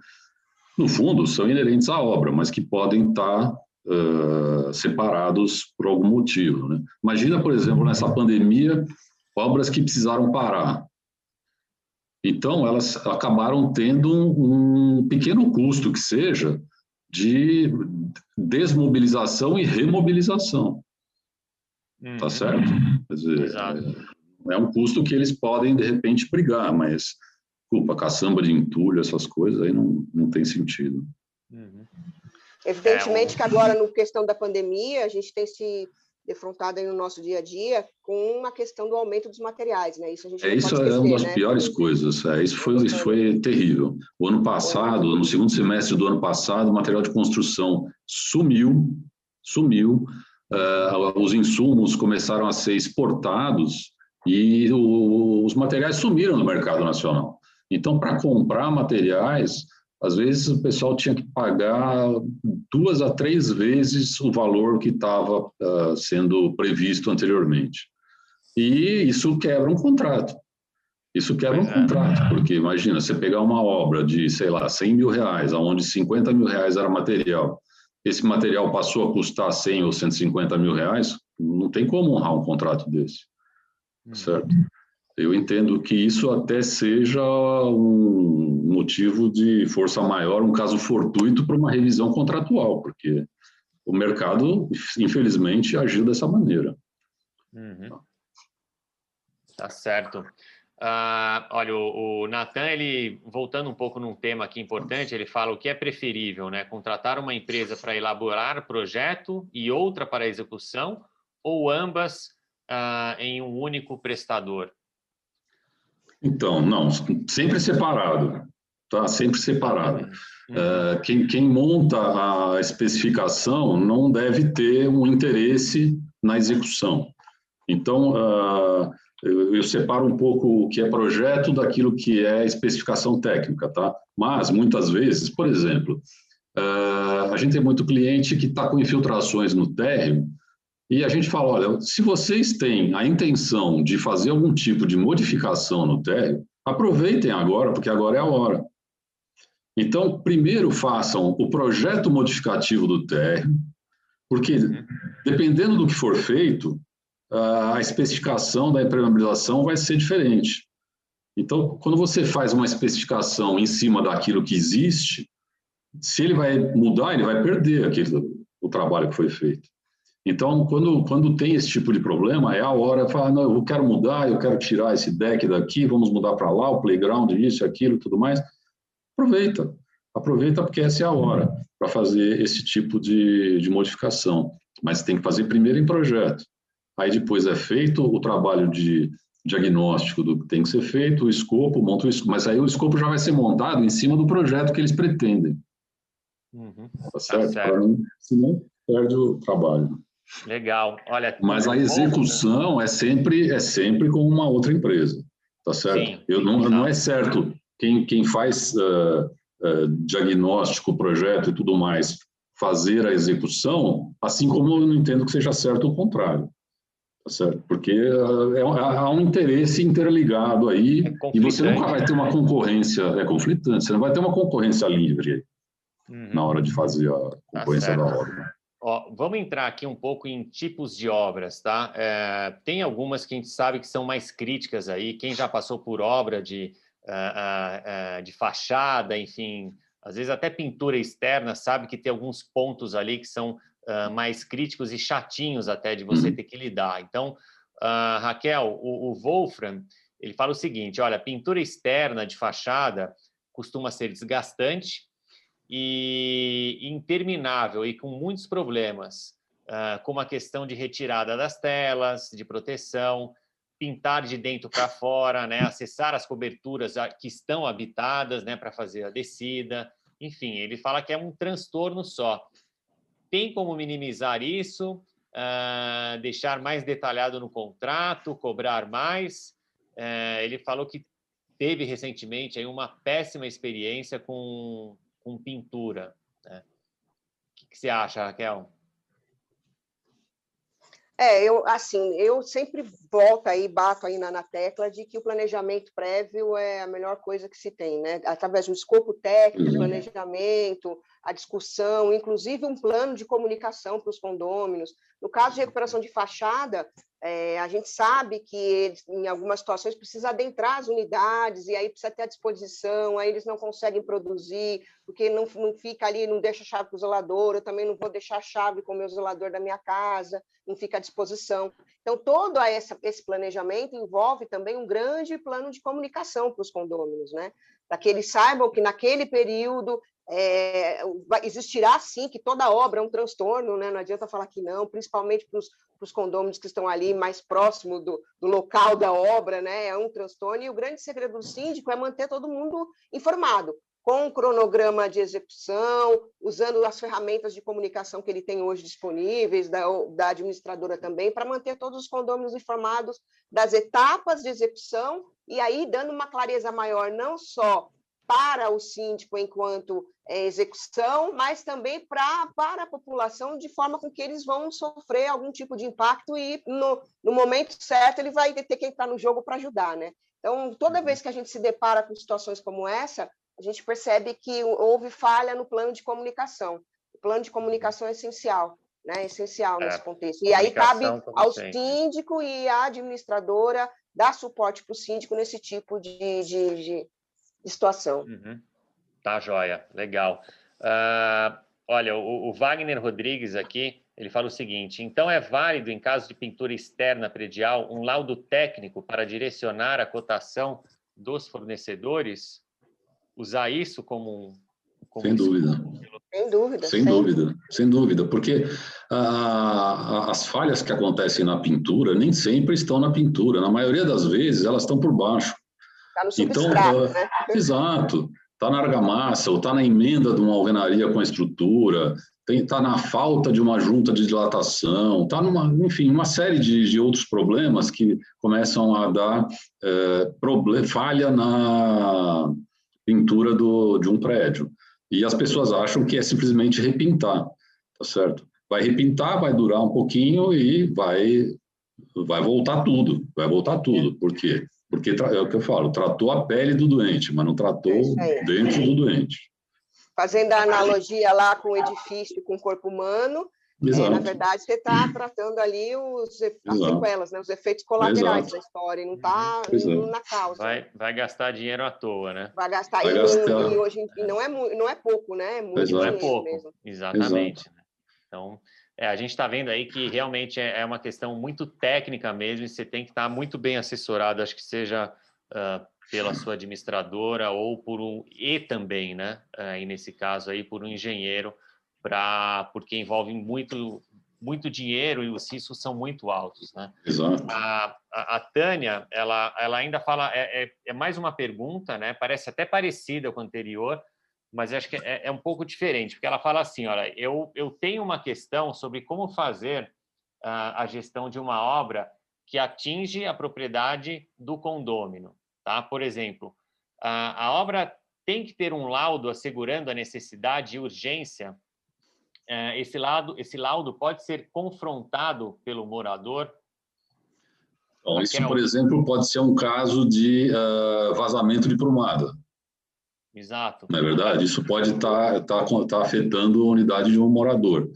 S4: no fundo, são inerentes à obra, mas que podem estar uh, separados por algum motivo. Né? Imagina, por exemplo, nessa pandemia, obras que precisaram parar. Então, elas acabaram tendo um, um pequeno custo que seja de desmobilização e remobilização. Uhum. Tá certo? Quer dizer, é, é um custo que eles podem, de repente, brigar, mas, culpa, caçamba de entulho, essas coisas aí não, não tem sentido. Uhum.
S3: Evidentemente é, que agora, no questão da pandemia, a gente tem se defrontado aí no nosso dia a dia com uma questão do aumento dos materiais, né?
S4: Isso a gente é, isso esquecer, é uma das né? piores coisas. É, isso foi, isso foi terrível. O ano passado, no segundo semestre do ano passado, o material de construção sumiu, sumiu. Uh, os insumos começaram a ser exportados e o, os materiais sumiram no mercado nacional. Então, para comprar materiais, às vezes o pessoal tinha que pagar duas a três vezes o valor que estava uh, sendo previsto anteriormente. E isso quebra um contrato. Isso quebra um é. contrato, porque imagina, você pegar uma obra de, sei lá, 100 mil reais, onde 50 mil reais era material, esse material passou a custar 100 ou 150 mil reais, não tem como honrar um contrato desse, hum. certo? Eu entendo que isso até seja um motivo de força maior, um caso fortuito para uma revisão contratual, porque o mercado, infelizmente, agiu dessa maneira.
S2: Uhum. Tá certo. Uh, olha, o, o Natan, ele voltando um pouco num tema aqui importante, ele fala o que é preferível, né? Contratar uma empresa para elaborar projeto e outra para execução, ou ambas uh, em um único prestador?
S4: Então, não, sempre separado, tá? Sempre separado. Uh, quem, quem monta a especificação não deve ter um interesse na execução. Então, uh, eu, eu, separo um pouco o que é projeto daquilo que é especificação técnica, tá? Mas, muitas vezes, por exemplo, uh, a gente tem muito cliente que está com infiltrações no térreo e a gente fala, olha, se vocês têm a intenção de fazer algum tipo de modificação no térreo, aproveitem agora, porque agora é a hora. Então, primeiro façam o projeto modificativo do térreo, porque dependendo do que for feito, a especificação da impermeabilização vai ser diferente. Então, quando você faz uma especificação em cima daquilo que existe, se ele vai mudar, ele vai perder aquele, o trabalho que foi feito. Então, quando, quando tem esse tipo de problema, é a hora de falar, não, eu quero mudar, eu quero tirar esse deck daqui, vamos mudar para lá, o playground, isso, aquilo, tudo mais. Aproveita, aproveita porque essa é a hora para fazer esse tipo de, de modificação. Mas tem que fazer primeiro em projeto. Aí depois é feito o trabalho de diagnóstico do que tem que ser feito, o escopo, monta o escopo, mas aí o escopo já vai ser montado em cima do projeto que eles pretendem. Uhum. Tá certo? Tá certo. Senão perde o trabalho.
S2: Legal. Olha,
S4: mas a execução é sempre é sempre com uma outra empresa, tá certo? Sim, Eu não, não é certo quem, quem faz uh, uh, diagnóstico, projeto e tudo mais fazer a execução, assim como eu não entendo que seja certo o contrário, certo? Porque uh, é, há um interesse interligado aí é e você nunca vai ter uma concorrência é conflitante, você não vai ter uma concorrência livre uhum. na hora de fazer a tá concorrência tá da obra.
S2: Ó, vamos entrar aqui um pouco em tipos de obras, tá? É, tem algumas que a gente sabe que são mais críticas aí. Quem já passou por obra de, uh, uh, uh, de fachada, enfim, às vezes até pintura externa, sabe que tem alguns pontos ali que são mais críticos e chatinhos até de você uhum. ter que lidar. Então, Raquel, o, o Wolfram, ele fala o seguinte: olha, pintura externa de fachada costuma ser desgastante e interminável e com muitos problemas, uh, como a questão de retirada das telas, de proteção, pintar de dentro para fora, né, acessar as coberturas que estão habitadas, né, para fazer a descida. Enfim, ele fala que é um transtorno só. Tem como minimizar isso, uh, deixar mais detalhado no contrato, cobrar mais? Uh, ele falou que teve recentemente aí uma péssima experiência com com pintura. Né? O que, que você acha, Raquel?
S3: É, eu assim, eu sempre volto aí, bato aí na, na, tecla de que o planejamento prévio é a melhor coisa que se tem, né? Através do escopo técnico, uhum. planejamento, a discussão, inclusive um plano de comunicação para os condôminos. No caso de recuperação de fachada, É, a gente sabe que eles, em algumas situações, precisa adentrar as unidades e aí precisa ter a disposição, aí eles não conseguem produzir, porque não, não fica ali, não deixa a chave para o zelador, eu também não vou deixar a chave com o meu zelador da minha casa, não fica à disposição. Então, todo essa, esse planejamento envolve também um grande plano de comunicação para os condôminos, né? Para que eles saibam que naquele período é, existirá sim que toda obra é um transtorno, né? não adianta falar que não, principalmente para os condôminos que estão ali mais próximo do, do, local da obra, né? é um transtorno, e o grande segredo do síndico é manter todo mundo informado, com um cronograma de execução, usando as ferramentas de comunicação que ele tem hoje disponíveis, da, da administradora também, para manter todos os condôminos informados das etapas de execução, e aí dando uma clareza maior, não só para o síndico enquanto é, execução, mas também pra, para a população, de forma com que eles vão sofrer algum tipo de impacto e, no, no momento certo, ele vai ter que entrar no jogo para ajudar. Né? Então, toda vez que a gente se depara com situações como essa, a gente percebe que houve falha no plano de comunicação. O plano de comunicação é essencial, né? É essencial é, nesse contexto. E aí cabe ao sempre. síndico e à administradora dar suporte para o síndico nesse tipo de, de, de situação.
S2: Uhum. Tá, joia. Legal. Uh, olha, o, o, Wagner Rodrigues aqui, ele fala o seguinte, então é válido, em caso de pintura externa predial, um laudo técnico para direcionar a cotação dos fornecedores? Usar isso como um...
S4: Como sem dúvida.
S3: Sem dúvida.
S4: Sem, dúvida, sem dúvida, porque ah, as falhas que acontecem na pintura nem sempre estão na pintura, na maioria das vezes elas estão por baixo.
S3: Está no substrato, então, né?
S4: Exato. Está na argamassa, ou está na emenda de uma alvenaria com a estrutura, está na falta de uma junta de dilatação, está numa, enfim, uma série de, de, outros problemas que começam a dar é, problem, falha na pintura do, de um prédio. E as pessoas acham que é simplesmente repintar, tá certo? Vai repintar, vai durar um pouquinho e vai, vai voltar tudo, vai voltar tudo. Por quê? Porque é o que eu falo, tratou a pele do doente, mas não tratou é dentro do doente.
S3: Fazendo a analogia lá com o edifício, com o corpo humano, é, na verdade, você está tratando ali os, as sequelas, né, os efeitos colaterais Exato. da história, não está uhum. na causa.
S2: Vai, vai gastar dinheiro à toa, né?
S3: Vai gastar, vai e, gastar. e hoje e não é, não é pouco, né? É muito
S2: Exato. Não é pouco, mesmo. exatamente. Exato. Então, é, a gente está vendo aí que realmente é, é, uma questão muito técnica mesmo, e você tem que estar tá muito bem assessorado, acho que seja uh, pela sua administradora ou por um, e também, né, uh, e nesse caso aí, por um engenheiro, pra, porque envolve muito, muito dinheiro e os riscos são muito altos, né?
S4: Exato.
S2: A, a, a Tânia, ela, ela ainda fala, é, é, é mais uma pergunta, né, parece até parecida com a anterior, mas acho que é, é, um pouco diferente, porque ela fala assim: olha, eu, eu tenho uma questão sobre como fazer uh, a gestão de uma obra que atinge a propriedade do condômino. Tá? Por exemplo, a, a obra tem que ter um laudo assegurando a necessidade e urgência. Uh, esse, lado, esse laudo pode ser confrontado pelo morador
S4: Bom, isso, por exemplo, pode ser um caso de uh, vazamento de prumada.
S2: Exato.
S4: Não é verdade? Isso pode estar tá, tá, tá afetando a unidade de um morador.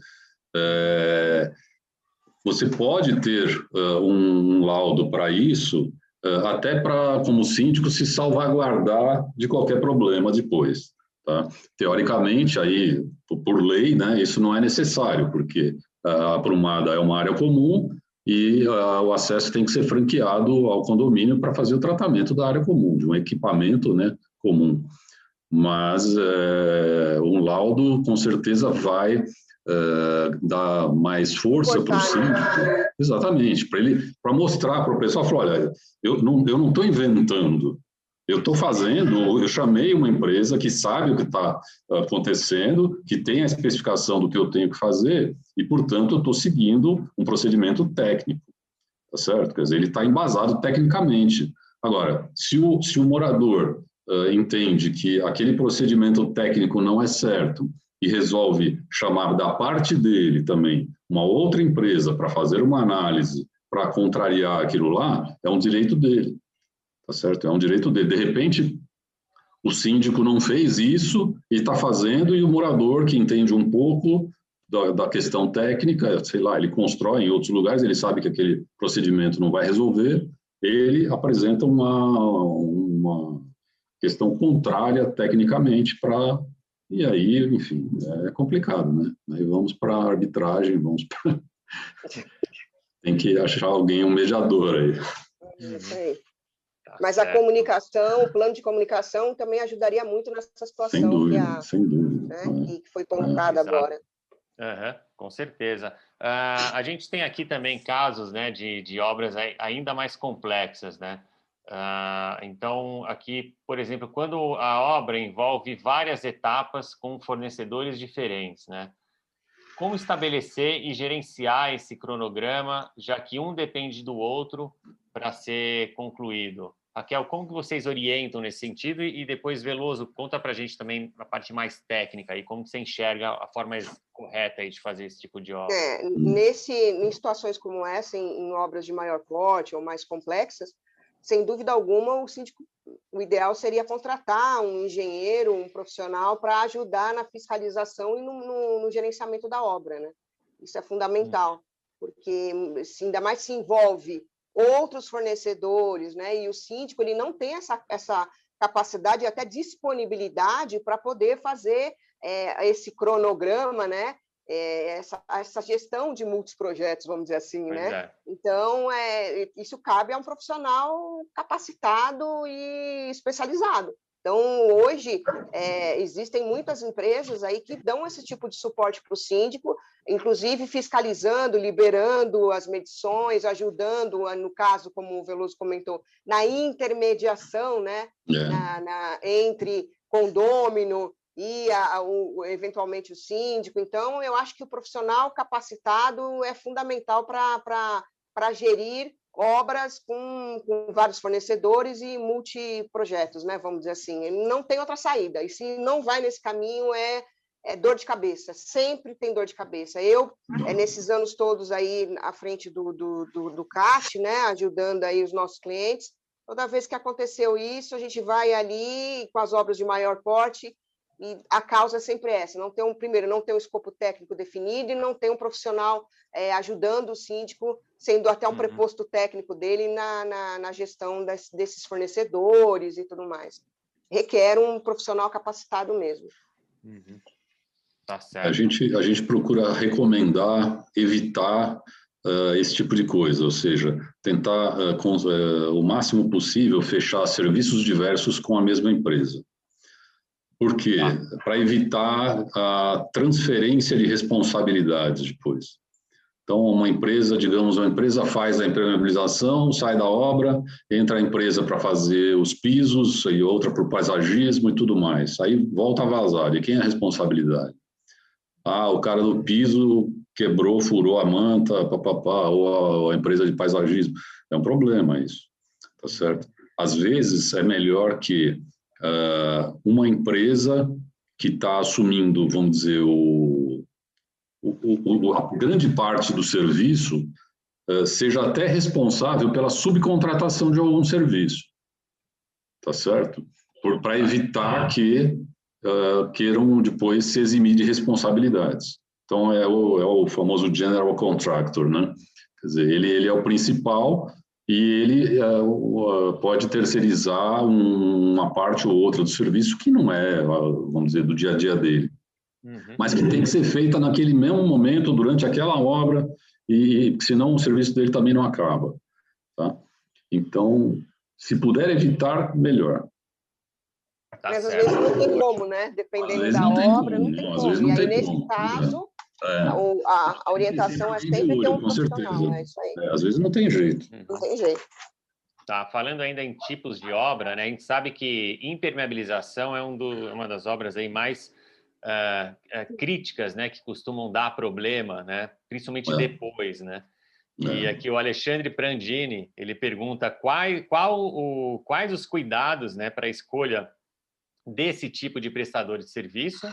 S4: É, você pode ter uh, um, laudo para isso, uh, até para, como síndico, se salvaguardar de qualquer problema depois. Tá? Teoricamente, aí, por lei, né, isso não é necessário, porque a prumada é uma área comum e uh, o acesso tem que ser franqueado ao condomínio para fazer o tratamento da área comum, de um equipamento né, comum mas é, um laudo com certeza vai é, dar mais força para o síndico, exatamente, para ele, para mostrar para o pessoal, falar, olha, eu não eu não estou inventando, eu estou fazendo, eu chamei uma empresa que sabe o que está acontecendo, que tem a especificação do que eu tenho que fazer e, portanto, eu estou seguindo um procedimento técnico, tá certo? Quer dizer, ele está embasado tecnicamente. Agora, se o, se o morador uh, entende que aquele procedimento técnico não é certo e resolve chamar da parte dele também uma outra empresa para fazer uma análise para contrariar aquilo lá, é um direito dele, tá certo? É um direito dele. De repente, o síndico não fez isso e está fazendo, e o morador que entende um pouco da, da, questão técnica, sei lá, ele constrói em outros lugares, ele sabe que aquele procedimento não vai resolver, ele apresenta uma, uma questão contrária tecnicamente para e aí, enfim, é complicado, né? Aí vamos para a arbitragem, vamos para tem que achar alguém um mediador aí.
S3: Uhum. Tá Mas a comunicação, o plano de comunicação também ajudaria muito nessa situação
S4: sem dúvida,
S3: que, a,
S4: sem dúvida,
S3: né, é. que foi contada é. agora.
S2: Uhum, com certeza. Uh, a gente tem aqui também casos né, de, de obras ainda mais complexas, né? Uh, então, aqui, por exemplo, quando a obra envolve várias etapas com fornecedores diferentes, né? Como estabelecer e gerenciar esse cronograma, já que um depende do outro para ser concluído? Raquel, como que vocês orientam nesse sentido? E depois, Veloso, conta para a gente também a parte mais técnica e como você enxerga a forma correta de fazer esse tipo de obra.
S3: É, nesse, em situações como essa, em, em obras de maior porte ou mais complexas, sem dúvida alguma, o síndico, o ideal seria contratar um engenheiro, um profissional para ajudar na fiscalização e no, no, no, gerenciamento da obra, né? Isso é fundamental, porque ainda mais se envolve outros fornecedores, né? E o síndico ele não tem essa, essa capacidade e até disponibilidade para poder fazer é, esse cronograma, né? É, essa, essa, gestão de muitos projetos, vamos dizer assim, pois né? É. Então, é, isso cabe a um profissional capacitado e especializado. Então, hoje, é, existem muitas empresas aí que dão esse tipo de suporte para o síndico, inclusive fiscalizando, liberando as medições, ajudando, no caso, como o Veloso comentou, na intermediação né, é. na, na, entre condômino e a, o, eventualmente o síndico. Então, eu acho que o profissional capacitado é fundamental para gerir obras com, com, vários fornecedores e multiprojetos, né? Vamos dizer assim, não tem outra saída. E se não vai nesse caminho é, é dor de cabeça. Sempre tem dor de cabeça. Eu, é, nesses anos todos aí à frente do, do, do, do CAT, né? Ajudando aí os nossos clientes. Toda vez que aconteceu isso, a gente vai ali com as obras de maior porte e a causa é sempre essa: não tem um primeiro, não tem um escopo técnico definido e não tem um profissional é, ajudando o síndico, sendo até um uhum. preposto técnico dele na, na, na gestão das, desses fornecedores e tudo mais. Requer um profissional capacitado mesmo.
S2: Uhum.
S4: Tá a gente a gente procura recomendar, evitar uh, esse tipo de coisa, ou seja, tentar uh, com, uh, o máximo possível fechar serviços diversos com a mesma empresa. Por quê? Tá. Para evitar a transferência de responsabilidades depois. Então, uma empresa, digamos, uma empresa faz a impermeabilização, sai da obra, entra a empresa para fazer os pisos e outra para o paisagismo e tudo mais. Aí volta a vazar. E quem é a responsabilidade? Ah, o cara do piso quebrou, furou a manta, papapá, ou a, a empresa de paisagismo. É um problema isso, tá certo? Às vezes é melhor que uh, uma empresa que está assumindo, vamos dizer, o, o, o, a grande parte do serviço uh, seja até responsável pela subcontratação de algum serviço, tá certo? Para evitar que uh, queiram depois se eximir de responsabilidades. Então, é o, é o famoso general contractor, né? Quer dizer, ele, ele é o principal, e ele uh, pode terceirizar um, uma parte ou outra do serviço que não é, vamos dizer, do dia a dia dele, uhum. mas que tem que ser feita naquele mesmo momento, durante aquela obra, e senão o serviço dele também não acaba. Tá? Então, se puder evitar, melhor.
S3: Tá mas às vezes não tem como, né? Dependendo da obra, não tem como. Não e aí, nesse como, né? caso, é. A, a, orientação é sempre ter um com certeza. É isso aí.
S4: É, às vezes não tem jeito.
S3: Não tem jeito.
S2: Tá, falando ainda em tipos de obra, né, a gente sabe que impermeabilização é um do, uma das obras aí mais uh, uh, críticas, né, que costumam dar problema, né, principalmente é. depois, né. E é. aqui o Alexandre Prandini, ele pergunta qual, qual o, quais os cuidados, né, para a escolha desse tipo de prestador de serviço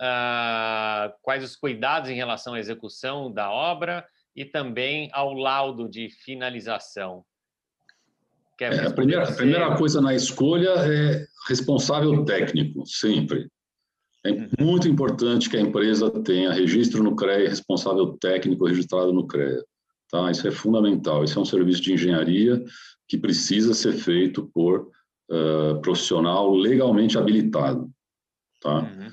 S2: uh, quais os cuidados em relação à execução da obra e também ao laudo de finalização.
S4: É, a primeira, a primeira coisa na escolha é responsável técnico, sempre. É uhum. muito importante que a empresa tenha registro no CREA, responsável técnico registrado no CREA. Tá? Isso é fundamental. Isso é um serviço de engenharia que precisa ser feito por uh, profissional legalmente habilitado. Tá? Uhum.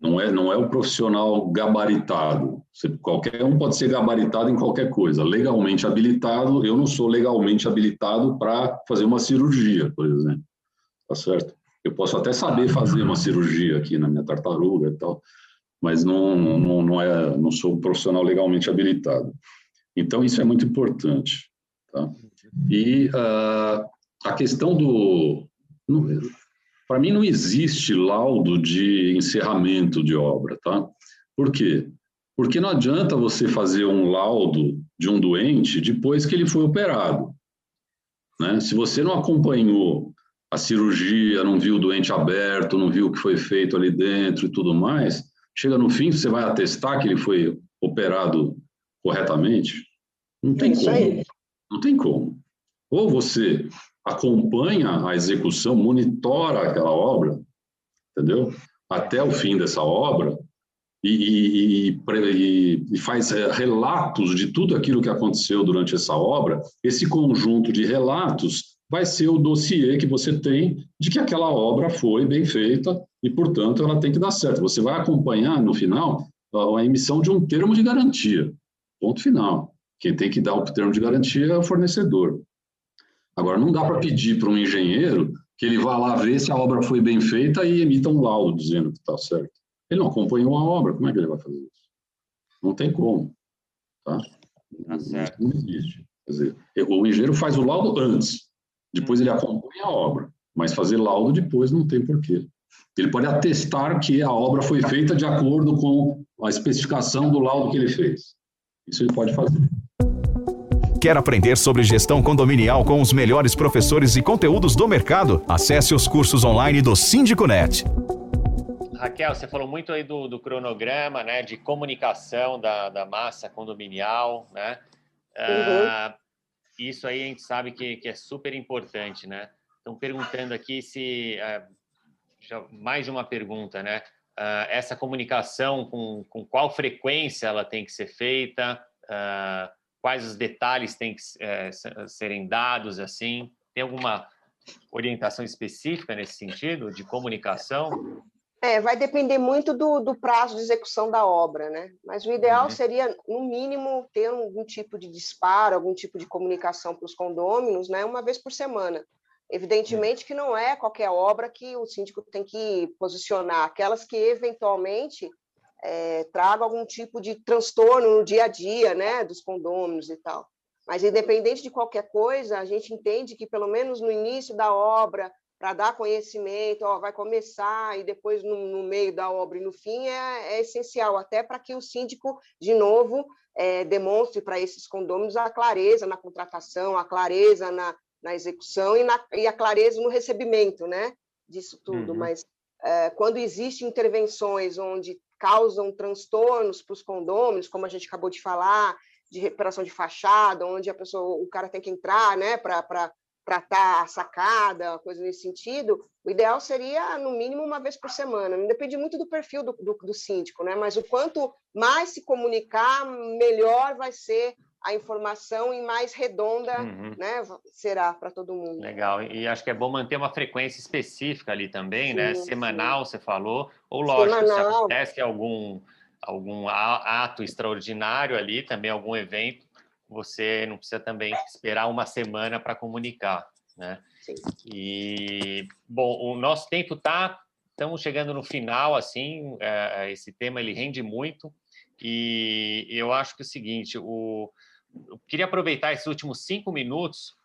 S4: Não é, não é o profissional gabaritado. Você, qualquer um pode ser gabaritado em qualquer coisa. Legalmente habilitado, eu não sou legalmente habilitado para fazer uma cirurgia, por exemplo. Tá certo? Eu posso até saber fazer uma cirurgia aqui na minha tartaruga e tal, mas não, não, não, é, não sou um profissional legalmente habilitado. Então, isso é muito importante. Tá? E uh, a questão do. Para mim, não existe laudo de encerramento de obra. Tá? Por quê? Porque não adianta você fazer um laudo de um doente depois que ele foi operado. Né? Se você não acompanhou a cirurgia, não viu o doente aberto, não viu o que foi feito ali dentro e tudo mais, chega no fim, você vai atestar que ele foi operado corretamente? Não tem é como. Aí. Não tem como. Ou você acompanha a execução, monitora aquela obra, entendeu? Até o fim dessa obra, e, e, e, e, faz é, relatos de tudo aquilo que aconteceu durante essa obra, esse conjunto de relatos vai ser o dossiê que você tem de que aquela obra foi bem feita e, portanto, ela tem que dar certo. Você vai acompanhar, no final, a emissão de um termo de garantia. Ponto final. Quem tem que dar o termo de garantia é o fornecedor. Agora, não dá para pedir para um engenheiro que ele vá lá ver se a obra foi bem feita e emita um laudo dizendo que está certo. Ele não acompanhou a obra, como é que ele vai fazer isso? Não tem como. Tá? Tá. Não existe. Quer dizer, o engenheiro faz o laudo antes. Depois ele acompanha a obra, mas fazer laudo depois não tem porquê. Ele pode atestar que a obra foi feita de acordo com a especificação do laudo que ele fez. Isso ele pode fazer.
S1: Quer aprender sobre gestão condominial com os melhores professores e conteúdos do mercado? Acesse os cursos online do Síndico Net.
S2: Raquel, você falou muito aí do, do cronograma, né, de comunicação da, da massa condominial, né? Uhum. Uh, isso aí a gente sabe que, que é super importante, né? Estão perguntando aqui se uh, já, mais de uma pergunta, né? Uh, essa comunicação com, com qual frequência ela tem que ser feita, uh, quais os detalhes têm que uh, serem dados, assim, tem alguma orientação específica nesse sentido de comunicação?
S3: É, vai depender muito do, do, prazo de execução da obra, né? Mas o ideal uhum. seria, no mínimo, ter algum tipo de disparo, algum tipo de comunicação para os condôminos, né? Uma vez por semana. Evidentemente que não é qualquer obra que o síndico tem que posicionar, aquelas que eventualmente é, tragam algum tipo de transtorno no dia a dia, né? Dos condôminos e tal. Mas, independente de qualquer coisa, a gente entende que, pelo menos no início da obra, para dar conhecimento, ó, vai começar e depois no, no, meio da obra e no fim é, é essencial, até para que o síndico, de novo, é, demonstre para esses condôminos a clareza na contratação, a clareza na, na execução e, na, e, a clareza no recebimento né, disso tudo. Uhum. Mas é, quando existem intervenções onde causam transtornos para os condôminos, como a gente acabou de falar, de recuperação de fachada, onde a pessoa, o cara tem que entrar né, para tratar a sacada, coisa nesse sentido, o ideal seria, no mínimo, uma vez por semana. Depende muito do perfil do, do, do síndico, né? Mas o quanto mais se comunicar, melhor vai ser a informação e mais redonda uhum. né, será para todo mundo.
S2: Legal. E acho que é bom manter uma frequência específica ali também, né? sim, né? Semanal, sim. você falou. Ou lógico, Semanal. se acontece algum, algum ato extraordinário ali, também algum evento, você não precisa também esperar uma semana para comunicar, né? Sim. E bom, o nosso tempo tá, estamos chegando no final, assim, é, é, esse tema ele rende muito e eu acho que é o seguinte, o, eu queria aproveitar esses últimos cinco minutos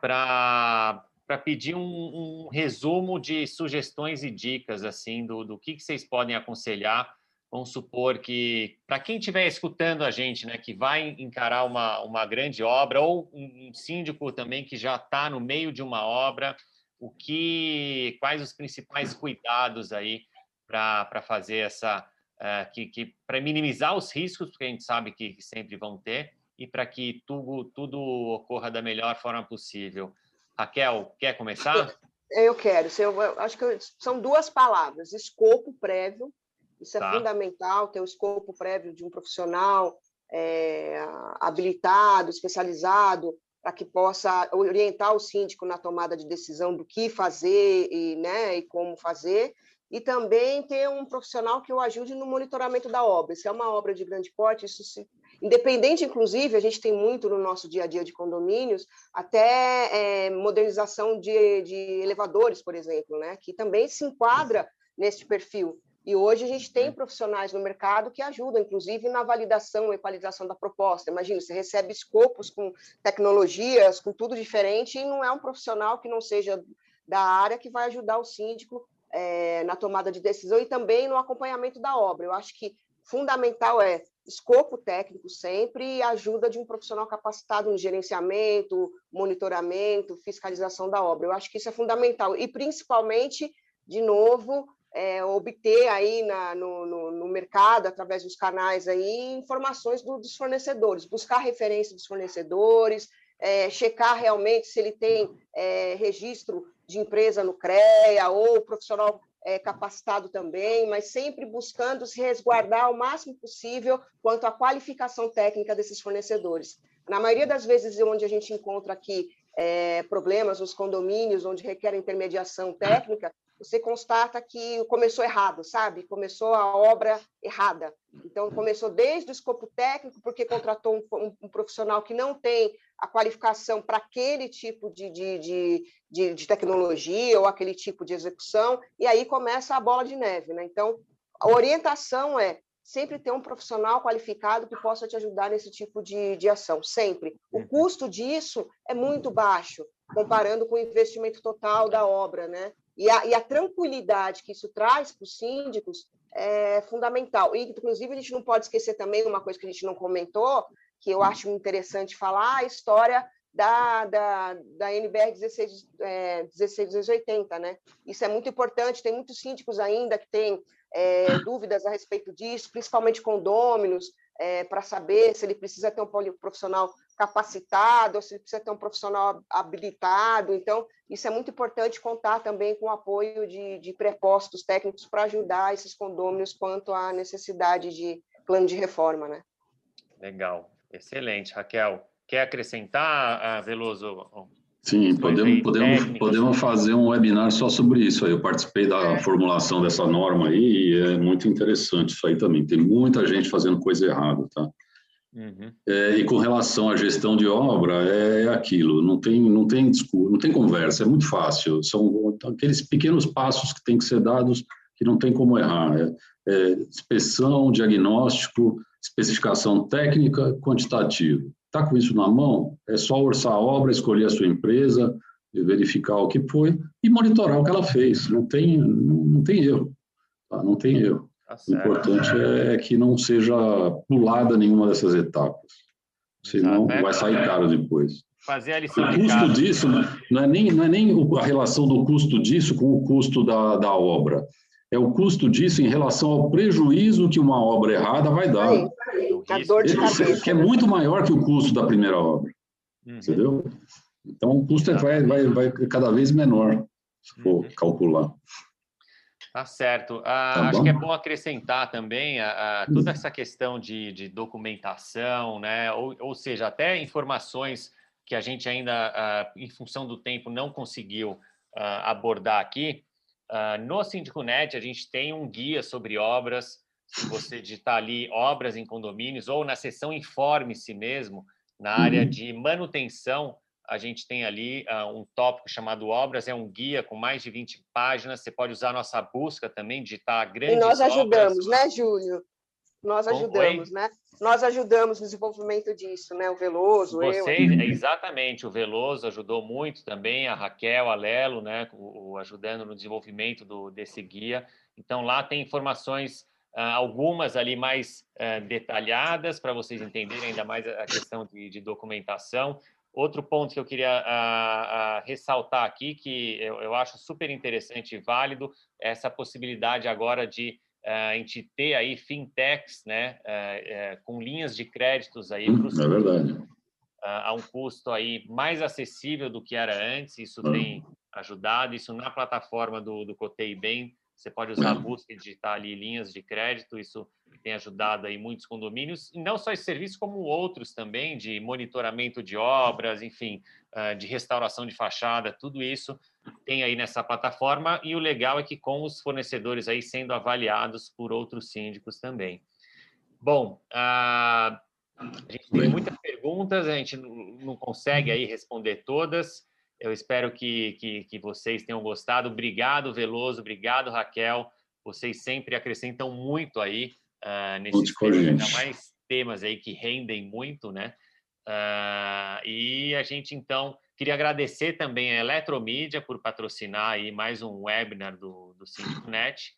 S2: para para pedir um, um, resumo de sugestões e dicas assim do, do que, que vocês podem aconselhar. Vamos supor que, para quem estiver escutando a gente, né, que vai encarar uma, uma grande obra, ou um, síndico também que já está no meio de uma obra, o que, quais os principais cuidados aí para fazer essa, uh, que, que para minimizar os riscos, porque a gente sabe que, que sempre vão ter, e para que tudo, tudo ocorra da melhor forma possível. Raquel, quer começar?
S3: Eu quero. Eu acho que são duas palavras: escopo prévio Isso é tá. fundamental, ter o escopo prévio de um profissional é, habilitado, especializado, para que possa orientar o síndico na tomada de decisão do que fazer e, né, e como fazer, e também ter um profissional que o ajude no monitoramento da obra. Se é uma obra de grande porte, isso se... independente, inclusive, a gente tem muito no nosso dia a dia de condomínios, até é, modernização de, de elevadores, por exemplo, né, que também se enquadra neste perfil. E hoje a gente tem profissionais no mercado que ajudam, inclusive, na validação e equalização da proposta. Imagina, você recebe escopos com tecnologias, com tudo diferente, e não é um profissional que não seja da área que vai ajudar o síndico é, na tomada de decisão e também no acompanhamento da obra. Eu acho que fundamental é escopo técnico sempre e ajuda de um profissional capacitado no gerenciamento, monitoramento, fiscalização da obra. Eu acho que isso é fundamental. E, principalmente, de novo, é, obter aí na, no, no, no, mercado, através dos canais aí, informações do, dos fornecedores, buscar referência dos fornecedores, é, checar realmente se ele tem é, registro de empresa no CREA ou profissional é, capacitado também, mas sempre buscando se resguardar o máximo possível quanto à qualificação técnica desses fornecedores. Na maioria das vezes onde a gente encontra aqui é, problemas nos condomínios, onde requer intermediação técnica, você constata que começou errado, sabe? Começou a obra errada. Então, começou desde o escopo técnico, porque contratou um, um profissional que não tem a qualificação para aquele tipo de, de, de, de, tecnologia ou aquele tipo de execução, e aí começa a bola de neve, né? Então, a orientação é sempre ter um profissional qualificado que possa te ajudar nesse tipo de, de ação, sempre. O uhum. custo disso é muito baixo, comparando com o investimento total da obra, né? E a, e a tranquilidade que isso traz para os síndicos é fundamental. E, inclusive, a gente não pode esquecer também uma coisa que a gente não comentou, que eu acho interessante falar, a história da, da, da NBR 16, é, 16280, né? Isso é muito importante, tem muitos síndicos ainda que têm é, dúvidas a respeito disso, principalmente condôminos, é, para saber se ele precisa ter um profissional capacitado, ou se ele precisa ter um profissional habilitado. Então, isso é muito importante contar também com o apoio de, de prepostos técnicos para ajudar esses condôminos quanto à necessidade de plano de reforma, né?
S2: Legal, excelente, Raquel. Quer acrescentar, Veloso,
S4: Sim, podemos, podemos, podemos fazer um webinar só sobre isso. Eu participei da é. formulação dessa norma aí e é muito interessante isso aí também. Tem muita gente fazendo coisa errada, tá? Uhum. É, e com relação à gestão de obra, é aquilo, não tem, não tem discurso, não tem conversa, é muito fácil. São aqueles pequenos passos que têm que ser dados que não tem como errar. É, é inspeção, diagnóstico, especificação técnica, quantitativo. Está com isso na mão? É só orçar a obra, escolher a sua empresa, verificar o que foi e monitorar o que ela fez. Não tem, não, não tem erro. Tá? Não tem erro. Tá o importante é que não seja pulada nenhuma dessas etapas. Senão Exato. vai sair caro depois.
S2: Fazer a lição
S4: o custo disso não é, nem, não é nem a relação do custo disso com o custo da, da obra é o custo disso em relação ao prejuízo que uma obra errada vai dar. Aí,
S3: a dor de cabeça.
S4: Que é muito maior que o custo da primeira obra. Uhum. Entendeu? Então, o custo é, vai, vai, vai cada vez menor, se for uhum. calcular.
S2: Tá certo. Ah, tá acho que é bom acrescentar também a, a toda essa questão de, de documentação, né? ou, ou seja, até informações que a gente ainda, ah, em função do tempo, não conseguiu ah, abordar aqui. Uh, no SíndicoNet, a gente tem um guia sobre obras. Se você digitar ali obras em condomínios ou na seção Informe-se mesmo, na área uhum. de manutenção, a gente tem ali uh, um tópico chamado Obras, é um guia com mais de 20 páginas. Você pode usar a nossa busca também, digitar grandes
S3: obras. E nós ajudamos, obras. né, Júlio? Nós ajudamos, né? Nós ajudamos no desenvolvimento disso, né? O Veloso,
S2: Vocês, eu. Exatamente, o Veloso ajudou muito também, a Raquel, a Lelo, né? O, o ajudando no desenvolvimento do, desse guia. Então, lá tem informações, ah, algumas ali mais ah, detalhadas, para vocês entenderem ainda mais a questão de, de documentação. Outro ponto que eu queria uh, uh, ressaltar aqui, que eu, eu, acho super interessante e válido, é essa possibilidade agora de a gente ter aí fintechs, né, é, é, com linhas de créditos aí
S4: para os é verdade.
S2: a um custo aí mais acessível do que era antes. Isso tem ajudado. Isso na plataforma do, do Cotei Bem Você pode usar a busca e digitar ali linhas de crédito, isso tem ajudado aí muitos condomínios, e não só esse serviço, como outros também, de monitoramento de obras, enfim, de restauração de fachada, tudo isso tem aí nessa plataforma, e o legal é que com os fornecedores aí sendo avaliados por outros síndicos também. Bom, a gente tem muitas perguntas, a gente não consegue aí responder todas, eu espero que, que, que vocês tenham gostado. Obrigado, Veloso. Obrigado, Raquel. Vocês sempre acrescentam muito aí uh, nesses temas, ainda mais temas aí que rendem muito, né? Uh, e a gente, então, queria agradecer também a Eletromídia por patrocinar aí mais um webinar do, do Net.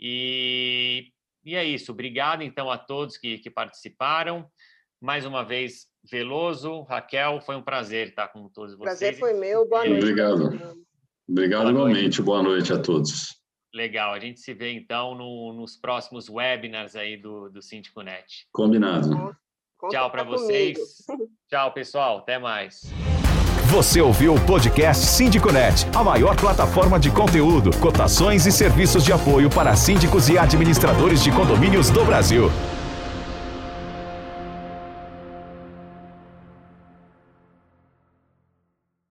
S2: E, e é isso. Obrigado, então, a todos que, que participaram. Mais uma vez, Veloso, Raquel, foi um prazer estar com todos vocês.
S3: Prazer foi meu, boa noite.
S4: Obrigado. Obrigado boa igualmente, noite. boa noite a todos.
S2: Legal, a gente se vê então no, nos próximos webinars aí do, do Net.
S4: Combinado.
S2: Conta Tchau para vocês. Tchau, pessoal. Até mais.
S1: Você ouviu o podcast SíndicoNet, a maior plataforma de conteúdo, cotações e serviços de apoio para síndicos e administradores de condomínios do Brasil.